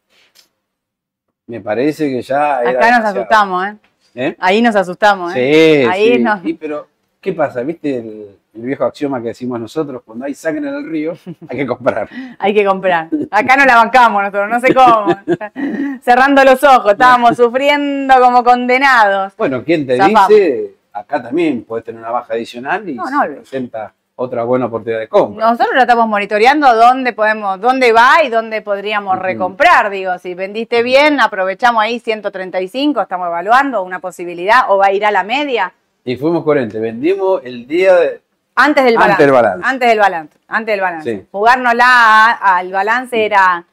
[SPEAKER 2] Me parece que ya. era
[SPEAKER 1] Acá nos
[SPEAKER 2] demasiado.
[SPEAKER 1] asustamos, ¿eh?
[SPEAKER 2] ¿Eh?
[SPEAKER 1] Ahí nos asustamos, ¿eh?
[SPEAKER 2] Sí,
[SPEAKER 1] Ahí
[SPEAKER 2] sí.
[SPEAKER 1] nos-
[SPEAKER 2] Sí, pero, ¿qué pasa? ¿Viste el, el viejo axioma que decimos nosotros? Cuando hay sangre en el río, hay que comprar.
[SPEAKER 1] Hay que comprar. Acá no la bancamos nosotros, no sé cómo. Cerrando los ojos, estábamos sufriendo como condenados.
[SPEAKER 2] Bueno, ¿quién te dice? Acá también puedes tener una baja adicional y
[SPEAKER 1] No,
[SPEAKER 2] se presenta otra buena oportunidad de compra.
[SPEAKER 1] Nosotros ya estamos monitoreando dónde podemos, dónde va y dónde podríamos recomprar. Digo, si vendiste bien, aprovechamos ahí 135, estamos evaluando una posibilidad, o va a ir a la media.
[SPEAKER 2] Y fuimos coherentes. Vendimos el día de.
[SPEAKER 1] Antes del
[SPEAKER 2] Antes
[SPEAKER 1] balance.
[SPEAKER 2] del balance.
[SPEAKER 1] Antes del balance. Antes del balance.
[SPEAKER 2] Sí.
[SPEAKER 1] Jugárnosla a- al balance era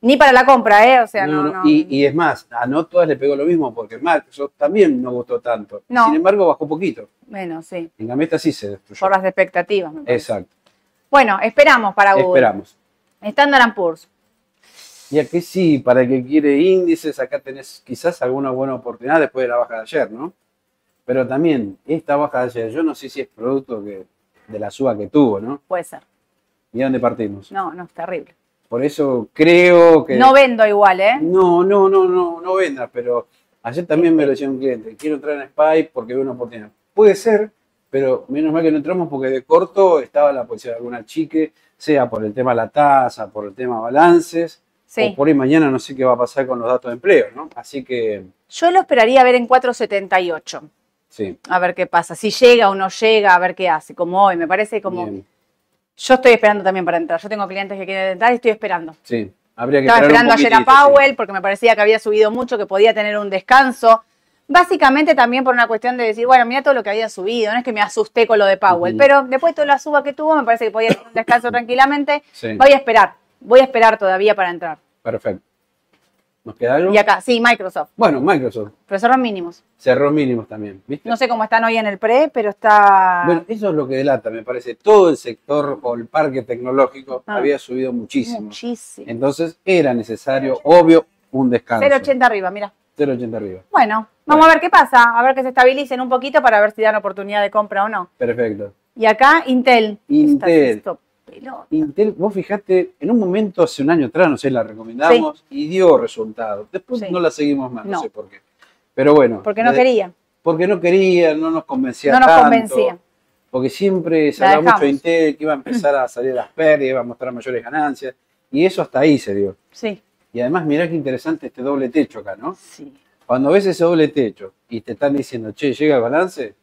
[SPEAKER 1] Ni para la compra, ¿eh? O sea, no.
[SPEAKER 2] No, no. Y, y es más, a no todas le pegó lo mismo porque Microsoft también no gustó tanto.
[SPEAKER 1] No.
[SPEAKER 2] Sin embargo, bajó poquito.
[SPEAKER 1] Bueno, sí.
[SPEAKER 2] En cambio, esta sí se destruyó.
[SPEAKER 1] Por las expectativas. me.
[SPEAKER 2] Exacto.
[SPEAKER 1] Bueno, esperamos para Google.
[SPEAKER 2] Esperamos.
[SPEAKER 1] Standard Poor's.
[SPEAKER 2] Y aquí sí, para el que quiere índices, acá tenés quizás alguna buena oportunidad después de la baja de ayer, ¿no? Pero también, esta baja de ayer, yo no sé si es producto que, de la suba que tuvo, ¿no?
[SPEAKER 1] Puede ser.
[SPEAKER 2] ¿Y a dónde partimos?
[SPEAKER 1] No, no, es terrible.
[SPEAKER 2] Por eso creo que...
[SPEAKER 1] No vendo igual, ¿eh?
[SPEAKER 2] No, no, no, no, no vendas, pero ayer también me lo decía un cliente, quiero entrar en SPY porque veo una oportunidad. Puede ser, pero menos mal que no entramos porque de corto estaba la posibilidad de alguna chique, sea por el tema de la tasa, por el tema balances,
[SPEAKER 1] Sí.
[SPEAKER 2] o por ahí mañana no sé qué va a pasar con los datos de empleo, ¿no? Así que,
[SPEAKER 1] Yo lo esperaría ver en 478.
[SPEAKER 2] sí.
[SPEAKER 1] A ver qué pasa. Si llega o no llega, a ver qué hace. Como hoy, me parece como.
[SPEAKER 2] bien,
[SPEAKER 1] Yo estoy esperando también para entrar. Yo tengo clientes que quieren entrar y estoy esperando.
[SPEAKER 2] sí. Habría que
[SPEAKER 1] Estaba
[SPEAKER 2] esperar un
[SPEAKER 1] esperando ayer a
[SPEAKER 2] sí.
[SPEAKER 1] Powell porque me parecía que había subido mucho, que podía tener un descanso. Básicamente también por una cuestión de decir, bueno, mira todo lo que había subido, no es que me asusté con lo de Powell, pero después de toda la suba que tuvo, me parece que podía tener un descanso tranquilamente.
[SPEAKER 2] Sí,
[SPEAKER 1] Voy a esperar, voy a esperar todavía para entrar.
[SPEAKER 2] perfecto. ¿Nos queda algo?
[SPEAKER 1] Y acá, sí, Microsoft,
[SPEAKER 2] Bueno, Microsoft
[SPEAKER 1] pero cerró mínimos.
[SPEAKER 2] cerró mínimos también, ¿viste?
[SPEAKER 1] No sé cómo están hoy en el pre, pero está...
[SPEAKER 2] Bueno, eso es lo que delata, me parece. Todo el sector o el parque tecnológico
[SPEAKER 1] Ah.
[SPEAKER 2] había subido muchísimo.
[SPEAKER 1] muchísimo.
[SPEAKER 2] Entonces era necesario, obvio, un descanso.
[SPEAKER 1] 0,80 arriba, mira.
[SPEAKER 2] 0,80 arriba.
[SPEAKER 1] Bueno, vamos a ver qué pasa, a ver que se estabilicen un poquito para ver si dan oportunidad de compra o no.
[SPEAKER 2] Perfecto.
[SPEAKER 1] Y acá, Intel.
[SPEAKER 2] Intel.
[SPEAKER 1] Pelota.
[SPEAKER 2] Intel, vos fijate, en un momento hace un año atrás, no sé, la recomendamos y dio resultados. Después
[SPEAKER 1] Sí.
[SPEAKER 2] no la seguimos más, no.
[SPEAKER 1] No.
[SPEAKER 2] sé por qué. Pero bueno.
[SPEAKER 1] Porque no quería.
[SPEAKER 2] Porque no quería, no nos convencía
[SPEAKER 1] No nos
[SPEAKER 2] tanto.
[SPEAKER 1] convencía.
[SPEAKER 2] Porque siempre se
[SPEAKER 1] La
[SPEAKER 2] hablaba mucho de. Intel, que iba a empezar a salir las pérdidas, iba a mostrar mayores ganancias. Y eso hasta ahí se dio.
[SPEAKER 1] Sí,
[SPEAKER 2] Y además, mirá qué interesante este doble techo acá, ¿no?
[SPEAKER 1] sí.
[SPEAKER 2] Cuando ves ese doble techo y te están diciendo, che, llega el balance,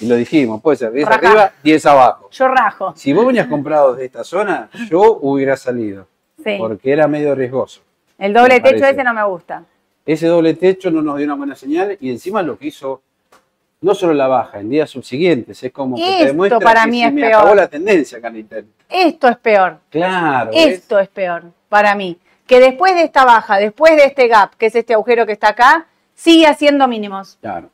[SPEAKER 2] y lo dijimos, puede ser 10
[SPEAKER 1] Rajá.
[SPEAKER 2] arriba, 10 abajo.
[SPEAKER 1] Yo rajo.
[SPEAKER 2] Si vos venías comprado desde esta zona, yo hubiera salido,
[SPEAKER 1] Sí.
[SPEAKER 2] porque era medio riesgoso.
[SPEAKER 1] El doble techo
[SPEAKER 2] parece.
[SPEAKER 1] ese no me gusta.
[SPEAKER 2] Ese doble techo no nos dio una buena señal y encima lo que hizo, no solo la baja, en días subsiguientes, es como que
[SPEAKER 1] Esto
[SPEAKER 2] te demuestra
[SPEAKER 1] para
[SPEAKER 2] que
[SPEAKER 1] mí
[SPEAKER 2] se
[SPEAKER 1] es
[SPEAKER 2] me
[SPEAKER 1] peor.
[SPEAKER 2] acabó la tendencia acá en.
[SPEAKER 1] Esto es peor.
[SPEAKER 2] Claro, ¿ves?
[SPEAKER 1] Esto es peor para mí. Que después de esta baja, después de este gap, que es este agujero que está acá, sigue haciendo mínimos.
[SPEAKER 2] Claro.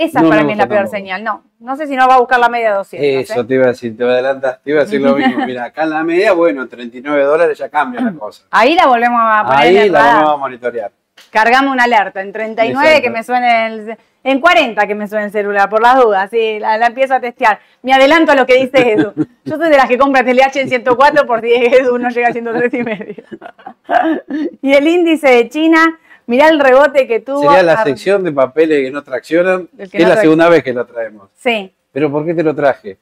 [SPEAKER 1] Esa
[SPEAKER 2] No
[SPEAKER 1] para mí es la peor
[SPEAKER 2] tampoco.
[SPEAKER 1] señal. No, no sé si no va a buscar la media 200.
[SPEAKER 2] Eso
[SPEAKER 1] ¿eh?
[SPEAKER 2] te iba a decir, te adelantas, te iba a decir lo mismo. Mira, acá en la media, bueno, 39 dólares ya cambia la cosa.
[SPEAKER 1] Ahí la volvemos a poner
[SPEAKER 2] Ahí la
[SPEAKER 1] radar.
[SPEAKER 2] vamos a monitorear.
[SPEAKER 1] Cargamos una alerta en 39
[SPEAKER 2] Exacto.
[SPEAKER 1] que me suene el, en 40 que me suene el celular, por las dudas, sí, la, la empiezo a testear. Me adelanto a lo que dice Edu. Yo soy de las que compra TLH en 104 por si Edu no llega a 103 y medio. y el índice de China, mirá el rebote que tuvo.
[SPEAKER 2] Sería la sección de papeles que no traccionan, que, es la segunda vez que lo traemos.
[SPEAKER 1] Sí,
[SPEAKER 2] Pero ¿por qué te lo traje?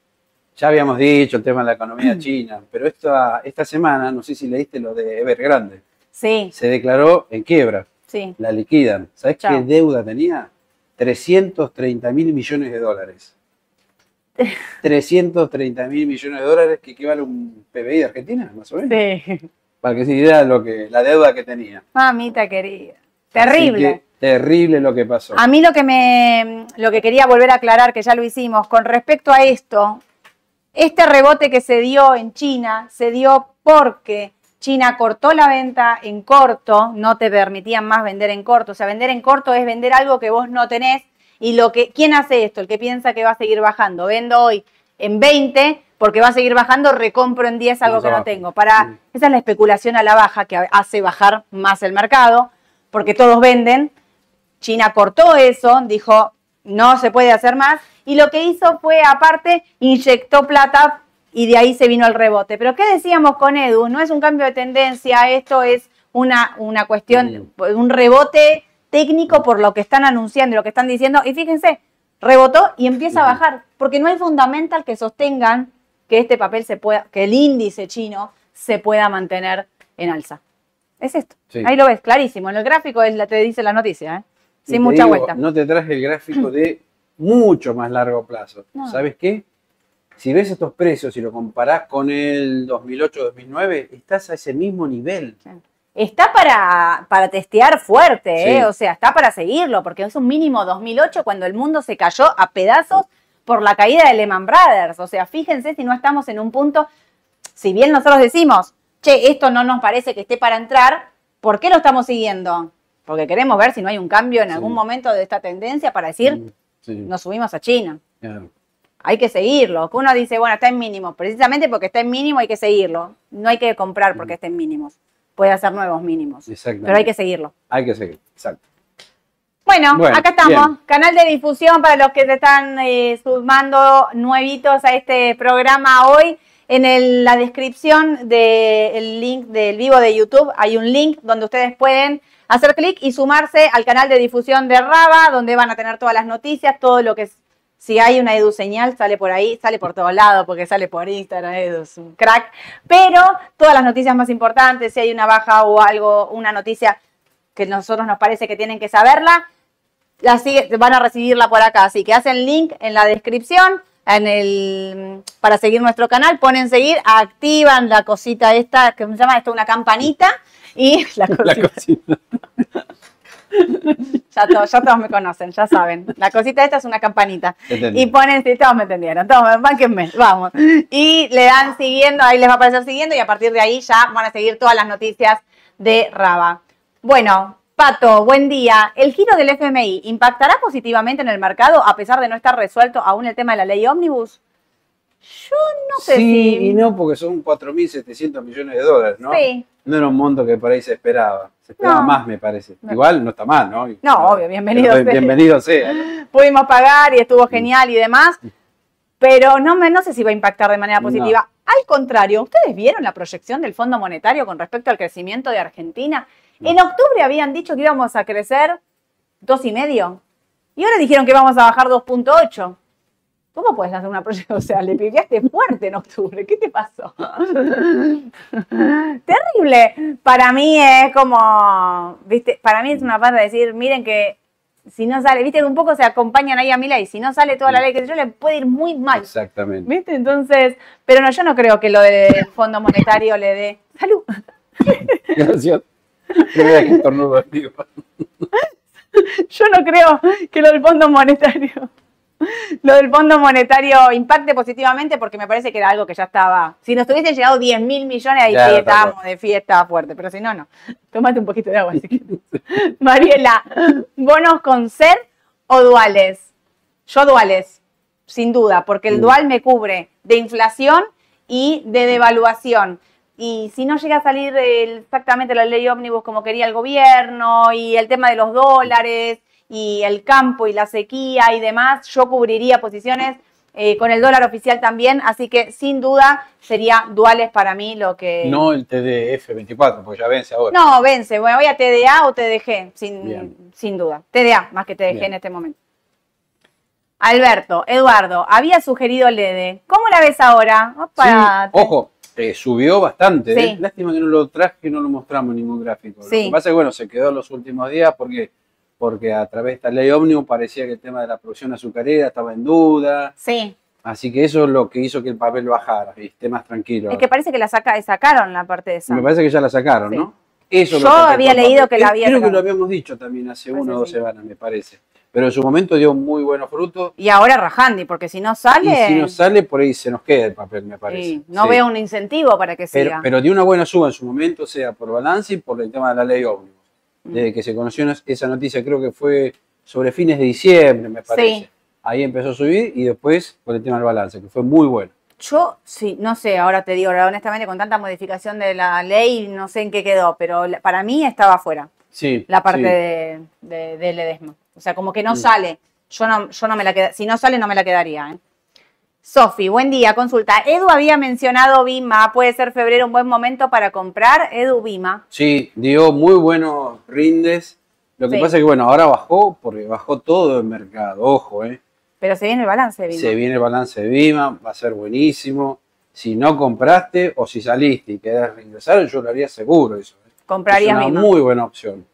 [SPEAKER 2] Ya habíamos dicho el tema de la economía china, pero esta, esta semana, no sé si leíste lo de Evergrande,
[SPEAKER 1] sí,
[SPEAKER 2] se declaró en quiebra,
[SPEAKER 1] sí.
[SPEAKER 2] la liquidan. ¿Sabes qué deuda tenía? 330 mil millones de dólares. 330 mil millones de dólares que equivale a un PBI de Argentina, más o menos.
[SPEAKER 1] Sí.
[SPEAKER 2] Para que se diera lo que, la deuda que tenía.
[SPEAKER 1] Mamita querida. Terrible.
[SPEAKER 2] terrible lo que pasó.
[SPEAKER 1] A mí lo que me lo que quería volver a aclarar, que ya lo hicimos, con respecto a esto, este rebote que se dio en China se dio porque China cortó la venta en corto, no te permitían más vender en corto. O sea, vender en corto es vender algo que vos no tenés. Y lo que, ¿quién hace esto? El que piensa que va a seguir bajando. Vendo hoy en 20 porque va a seguir bajando, recompro en 10 algo que no tengo. Para, esa es la especulación a la baja que hace bajar más el mercado, porque todos venden. China cortó eso, dijo, no se puede hacer más, y lo que hizo fue, aparte, inyectó plata y de ahí se vino el rebote. Pero ¿qué decíamos con Edu? No es un cambio de tendencia, esto es una, una cuestión, un rebote técnico por lo que están anunciando y lo que están diciendo. Y fíjense, rebotó y empieza a bajar, porque no hay fundamental que sostengan que este papel se pueda, que el índice chino se pueda mantener en alza. Es esto.
[SPEAKER 2] Sí.
[SPEAKER 1] Ahí lo ves, clarísimo. En el gráfico es la, te dice la noticia, ¿eh? Sin mucha
[SPEAKER 2] digo,
[SPEAKER 1] vuelta.
[SPEAKER 2] No te traje el gráfico de mucho más largo plazo.
[SPEAKER 1] No.
[SPEAKER 2] ¿Sabes qué? Si ves estos precios y lo comparás con el 2008-2009, estás a ese mismo nivel.
[SPEAKER 1] Está para, para testear fuerte, ¿eh?
[SPEAKER 2] Sí.
[SPEAKER 1] o sea, está para seguirlo, porque es un mínimo 2008 cuando el mundo se cayó a pedazos por la caída de Lehman Brothers. O sea, fíjense si no estamos en un punto, si bien nosotros decimos, che, esto no nos parece que esté para entrar, ¿por qué lo estamos siguiendo? Porque queremos ver si no hay un cambio en
[SPEAKER 2] Sí.
[SPEAKER 1] algún momento de esta tendencia para decir,
[SPEAKER 2] Mm, Sí,
[SPEAKER 1] nos subimos a China.
[SPEAKER 2] claro.
[SPEAKER 1] Hay que seguirlo. Uno dice, bueno, está en mínimo. Precisamente porque está en mínimo hay que seguirlo. No hay que comprar porque está en mínimos. Puede hacer nuevos mínimos. Pero hay que seguirlo.
[SPEAKER 2] Hay que seguir, exacto.
[SPEAKER 1] Bueno,
[SPEAKER 2] Bueno,
[SPEAKER 1] acá estamos.
[SPEAKER 2] bien.
[SPEAKER 1] Canal de difusión para los que se están eh, sumando nuevitos a este programa hoy. En la descripción del link del vivo de YouTube hay un link donde ustedes pueden hacer clic y sumarse al canal de difusión de Raba, donde van a tener todas las noticias, todo lo que es. Si hay una Edu señal, sale por ahí, sale por todos lados, porque sale por Instagram, Edu es un crack. Pero todas las noticias más importantes, si hay una baja o algo, una noticia que a nosotros nos parece que tienen que saberla, la van a recibirla por acá. Así que hacen link en la descripción en el, para seguir nuestro canal, ponen seguir, activan la cosita esta, que se llama esto una campanita, y la
[SPEAKER 2] La
[SPEAKER 1] cosita, ya, to- ya todos me conocen, ya saben. La cosita esta es una campanita.
[SPEAKER 2] Entendí.
[SPEAKER 1] Y ponen, sí, todos me entendieron, todos, bánquenme, vamos. Y le dan siguiendo, ahí les va a aparecer siguiendo y a partir de ahí ya van a seguir todas las noticias de Raba. Bueno, Pato, buen día. ¿El giro del FMI impactará positivamente en el mercado a pesar de no estar resuelto aún el tema de la ley ómnibus? Yo no sé
[SPEAKER 2] sí
[SPEAKER 1] si...
[SPEAKER 2] y no, porque son 4.700 millones de dólares, ¿no?
[SPEAKER 1] Sí.
[SPEAKER 2] No era un monto que por ahí se esperaba. Se esperaba
[SPEAKER 1] No.
[SPEAKER 2] más, me parece.
[SPEAKER 1] No.
[SPEAKER 2] Igual no está mal, ¿no?
[SPEAKER 1] No, obvio, bienvenido sea.
[SPEAKER 2] Bienvenido sea.
[SPEAKER 1] pudimos pagar y estuvo genial y demás, pero no, me, no sé si va a impactar de manera positiva. Al contrario, ¿ustedes vieron la proyección del Fondo Monetario con respecto al crecimiento de Argentina? En octubre habían dicho que íbamos a crecer dos y medio y ahora dijeron que íbamos a bajar 2.8. ¿Cómo puedes hacer una proyección? O sea, le pifiaste fuerte en octubre. ¿Qué te pasó? Terrible. Para mí es como, viste, para mí es una parte de decir, miren que si no sale, viste que un poco se acompañan ahí a mi ley, si no sale toda la ley que yo le puede ir muy mal.
[SPEAKER 2] Exactamente.
[SPEAKER 1] ¿Viste? Entonces, pero no, yo no creo que lo del Fondo Monetario le dé. ¡Salud!
[SPEAKER 2] Gracias. Primera que estornudo, digo.
[SPEAKER 1] Yo no creo que lo del Fondo Monetario. Lo del Fondo Monetario impacte positivamente porque me parece que era algo que ya estaba. Si nos hubiesen llegado 10 mil millones, ahí sí estábamos de fiesta fuerte, pero si no, no. Tómate un poquito de agua. Si quieres. Mariela, ¿bonos con ser o duales? Yo duales, sin duda, porque el dual me cubre de inflación y de devaluación. Y si no llega a salir exactamente la ley ómnibus como quería el gobierno y el tema de los dólares y el campo y la sequía y demás, yo cubriría posiciones eh, con el dólar oficial también, así que sin duda sería duales para mí lo que...
[SPEAKER 2] No el TDF24, porque ya vence ahora.
[SPEAKER 1] No, vence, bueno, voy a TDA o TDG, sin,
[SPEAKER 2] Bien.
[SPEAKER 1] sin duda. TDA, más que TDG
[SPEAKER 2] Bien.
[SPEAKER 1] en este momento. Alberto, Eduardo, había sugerido LEDE. ¿Cómo la ves ahora? Opa,
[SPEAKER 2] Sí, ojo, eh, subió bastante.
[SPEAKER 1] Sí.
[SPEAKER 2] ¿eh? Lástima que no lo traje y no lo mostramos en ningún gráfico. Lo
[SPEAKER 1] Sí.
[SPEAKER 2] que pasa es que, bueno, se quedó en los últimos días porque, porque a través de esta ley ómnibus parecía que el tema de la producción azucarera estaba en duda.
[SPEAKER 1] Sí,
[SPEAKER 2] Así que eso es lo que hizo que el papel bajara y esté más tranquilo.
[SPEAKER 1] es que parece que la saca, sacaron la parte de esa.
[SPEAKER 2] Me parece que ya la sacaron,
[SPEAKER 1] Sí.
[SPEAKER 2] ¿no? Eso es
[SPEAKER 1] Yo
[SPEAKER 2] lo
[SPEAKER 1] había
[SPEAKER 2] papel.
[SPEAKER 1] leído que la
[SPEAKER 2] Eh,
[SPEAKER 1] había
[SPEAKER 2] Creo que lo habíamos dicho también hace una o dos semanas, me parece. Pero en su momento dio muy buenos frutos.
[SPEAKER 1] Y ahora Rajandi, porque si no sale,
[SPEAKER 2] Y si no sale, por ahí se nos queda el papel, me parece.
[SPEAKER 1] no
[SPEAKER 2] Sí.
[SPEAKER 1] veo un incentivo para que
[SPEAKER 2] Pero,
[SPEAKER 1] siga.
[SPEAKER 2] pero dio una buena suba en su momento, sea por balance y por el tema de la ley ómnibus.
[SPEAKER 1] Mm.
[SPEAKER 2] Desde que se conoció esa noticia, creo que fue sobre fines de diciembre, me parece.
[SPEAKER 1] Sí.
[SPEAKER 2] Ahí empezó a subir y después por el tema del balance, que fue muy bueno.
[SPEAKER 1] Yo, sí, no sé, ahora te digo, honestamente, con tanta modificación de la ley, no sé en qué quedó, pero para mí estaba afuera.
[SPEAKER 2] Sí.
[SPEAKER 1] la parte
[SPEAKER 2] sí.
[SPEAKER 1] de, de, de Ledesma. O sea, como que no
[SPEAKER 2] Mm.
[SPEAKER 1] sale. Yo no, yo no me la queda, si no sale, no me la quedaría. ¿eh? Sofi, buen día, consulta. Edu había mencionado Bima, puede ser febrero un buen momento para comprar Edu Bima.
[SPEAKER 2] Sí, dio muy buenos rindes. Lo que
[SPEAKER 1] Sí.
[SPEAKER 2] pasa es que, bueno, ahora bajó porque bajó todo el mercado. Ojo, ¿eh?
[SPEAKER 1] Pero se viene el balance de Bima.
[SPEAKER 2] Se viene el balance de Bima, va a ser buenísimo. Si no compraste o si saliste y querés reingresar, yo lo haría seguro eso. ¿eh?
[SPEAKER 1] Comprarías
[SPEAKER 2] es una
[SPEAKER 1] Bima.
[SPEAKER 2] muy buena opción.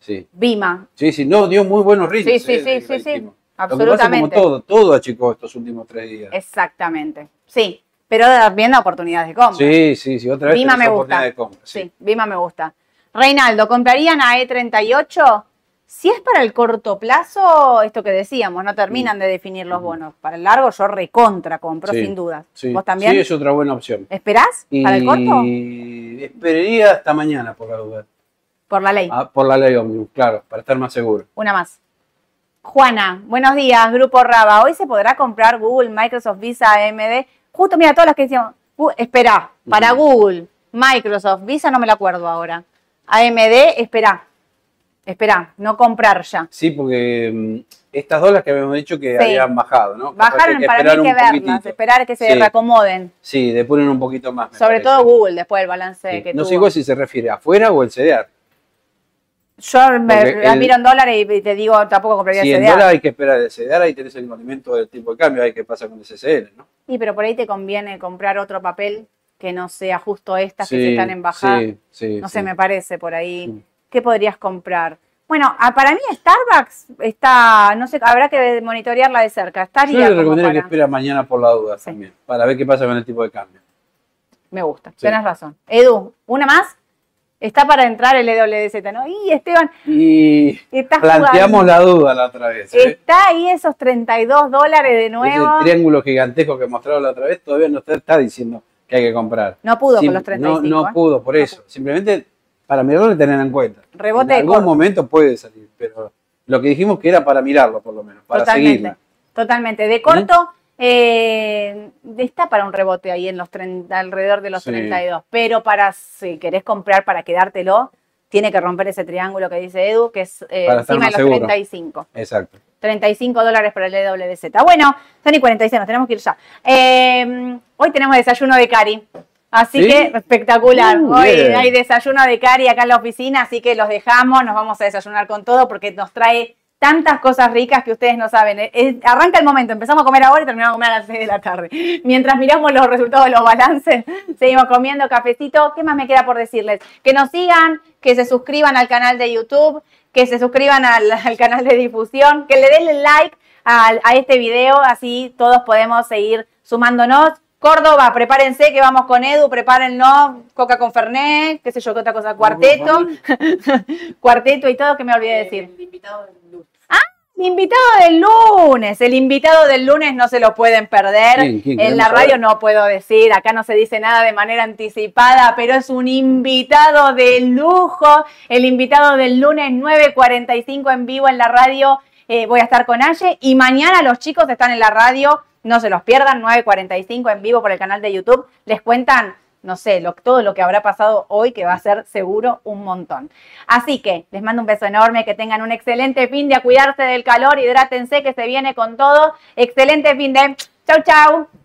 [SPEAKER 2] Sí.
[SPEAKER 1] Bima.
[SPEAKER 2] Sí, sí, no, dio muy buenos rindes.
[SPEAKER 1] Sí, sí,
[SPEAKER 2] eh,
[SPEAKER 1] sí, sí, sí,
[SPEAKER 2] gratísimo. Lo que pasa
[SPEAKER 1] absolutamente.
[SPEAKER 2] como todo, todo achicó estos últimos tres días.
[SPEAKER 1] Exactamente. Sí, pero viendo oportunidades de compra.
[SPEAKER 2] Sí, sí, sí, otra vez tenés
[SPEAKER 1] me gusta.
[SPEAKER 2] de compra.
[SPEAKER 1] Sí, Bima me gusta. Reinaldo, ¿comprarían a E38? Si es para el corto plazo, esto que decíamos, no terminan de definir los bonos. Para el largo, yo recontra compro,
[SPEAKER 2] Sí,
[SPEAKER 1] sin dudas.
[SPEAKER 2] Sí.
[SPEAKER 1] ¿Vos también?
[SPEAKER 2] Sí, es otra buena opción.
[SPEAKER 1] ¿Esperás para el corto?
[SPEAKER 2] Esperaría hasta mañana por la duda.
[SPEAKER 1] Por la ley.
[SPEAKER 2] Ah, por la ley Omnibus, claro, para estar más seguro.
[SPEAKER 1] Una más. Juana, buenos días, Grupo Raba. Hoy se podrá comprar Google, Microsoft, Visa, AMD. Justo, mira, todas las que decíamos. Uh, espera, para. Google, Microsoft, Visa no me la acuerdo ahora. AMD, espera. Espera, no comprar ya.
[SPEAKER 2] Sí, porque mm, estas dos las que habíamos dicho que
[SPEAKER 1] Sí.
[SPEAKER 2] habían bajado, ¿no? Que
[SPEAKER 1] Bajaron,
[SPEAKER 2] que
[SPEAKER 1] para mí hay que verlas,
[SPEAKER 2] poquitito.
[SPEAKER 1] esperar que se
[SPEAKER 2] Sí.
[SPEAKER 1] reacomoden.
[SPEAKER 2] Sí, depuren un poquito más.
[SPEAKER 1] Sobre
[SPEAKER 2] parece.
[SPEAKER 1] todo Google, después del balance
[SPEAKER 2] Sí.
[SPEAKER 1] que
[SPEAKER 2] No
[SPEAKER 1] tuvo.
[SPEAKER 2] sé igual si se refiere afuera o el CDR.
[SPEAKER 1] Yo me
[SPEAKER 2] el-
[SPEAKER 1] miro en dólares y y te digo, tampoco compraría
[SPEAKER 2] Si
[SPEAKER 1] el
[SPEAKER 2] en dólar hay que esperar el CDR, ahí tenés el condimento del tipo de cambio, ahí que pasa con el CCL, ¿no?
[SPEAKER 1] Sí, pero por ahí te conviene comprar otro papel que no sea justo estas que
[SPEAKER 2] sí
[SPEAKER 1] están en bajada.
[SPEAKER 2] Sí, sí.
[SPEAKER 1] no sé, me parece por ahí. ¿Qué podrías comprar? Bueno, para mí Starbucks está, no sé, habrá que monitorearla de cerca.
[SPEAKER 2] Yo
[SPEAKER 1] Estaría
[SPEAKER 2] le
[SPEAKER 1] como
[SPEAKER 2] recomendaría que espera mañana por la duda también, para ver qué pasa con el tipo de cambio.
[SPEAKER 1] Me gusta, tenés razón. Edu, ¿una más? Está para entrar el EWZ, ¿no? Y Esteban,
[SPEAKER 2] Y planteamos
[SPEAKER 1] jugando.
[SPEAKER 2] la duda la otra vez. ¿eh?
[SPEAKER 1] Está ahí esos 32 dólares de
[SPEAKER 2] Ese
[SPEAKER 1] nuevo.
[SPEAKER 2] triángulo gigantesco que mostraba la otra vez todavía no está, está diciendo que hay que comprar.
[SPEAKER 1] No pudo
[SPEAKER 2] Sim-
[SPEAKER 1] con los 35.
[SPEAKER 2] No, no
[SPEAKER 1] ¿eh?
[SPEAKER 2] pudo, por
[SPEAKER 1] No
[SPEAKER 2] eso. Simplemente para mirarlo y tener en cuenta.
[SPEAKER 1] Rebote
[SPEAKER 2] en algún
[SPEAKER 1] corto.
[SPEAKER 2] momento puede salir, pero lo que dijimos que era para mirarlo, por lo menos, para
[SPEAKER 1] Totalmente.
[SPEAKER 2] seguirla.
[SPEAKER 1] Totalmente. De corto, eh, está para un rebote ahí en los 30, alrededor de los
[SPEAKER 2] Sí.
[SPEAKER 1] 32. Pero para si querés comprar para quedártelo, tiene que romper ese triángulo que dice Edu, que es eh, encima de los
[SPEAKER 2] seguro.
[SPEAKER 1] 35.
[SPEAKER 2] Exacto.
[SPEAKER 1] 35 dólares para el EWZ. Bueno, son y 46, nos tenemos que ir ya. Eh, hoy tenemos desayuno de Cari. Así
[SPEAKER 2] ¿Sí?
[SPEAKER 1] que espectacular.
[SPEAKER 2] Uh,
[SPEAKER 1] hoy hay desayuno de Cari acá en la oficina, así que los dejamos, nos vamos a desayunar con todo porque nos trae tantas cosas ricas que ustedes no saben. Eh, eh, arranca el momento, empezamos a comer ahora y terminamos a comer a las 6 de la tarde. Mientras miramos los resultados de los balances, seguimos comiendo cafecito. ¿Qué más me queda por decirles? Que nos sigan, que se suscriban al canal de YouTube, que se suscriban al, al canal de difusión, que le den like a, este video, así todos podemos seguir sumándonos. Córdoba, prepárense que vamos con Edu, prepárennos, coca con Fernet, qué sé yo, qué otra cosa, cuarteto, cuarteto y todo que me olvidé de decir. El invitado del lunes, el invitado del lunes no se lo pueden perder.
[SPEAKER 2] ¿Quién? ¿Quién?
[SPEAKER 1] en la radio
[SPEAKER 2] saber.
[SPEAKER 1] no puedo decir, acá no se dice nada de manera anticipada, pero es un invitado de lujo. El invitado del lunes 9.45 en vivo en la radio. eh, voy a estar con Aye y mañana los chicos están en la radio, no se los pierdan, 9.45 en vivo por el canal de YouTube. Les cuentan no sé, lo- todo lo que habrá pasado hoy, que va a ser seguro un montón. Así que les mando un beso enorme, que tengan un excelente fin de a cuidarse del calor, hidrátense, que se viene con todo. Excelente fin de... Chau, chau.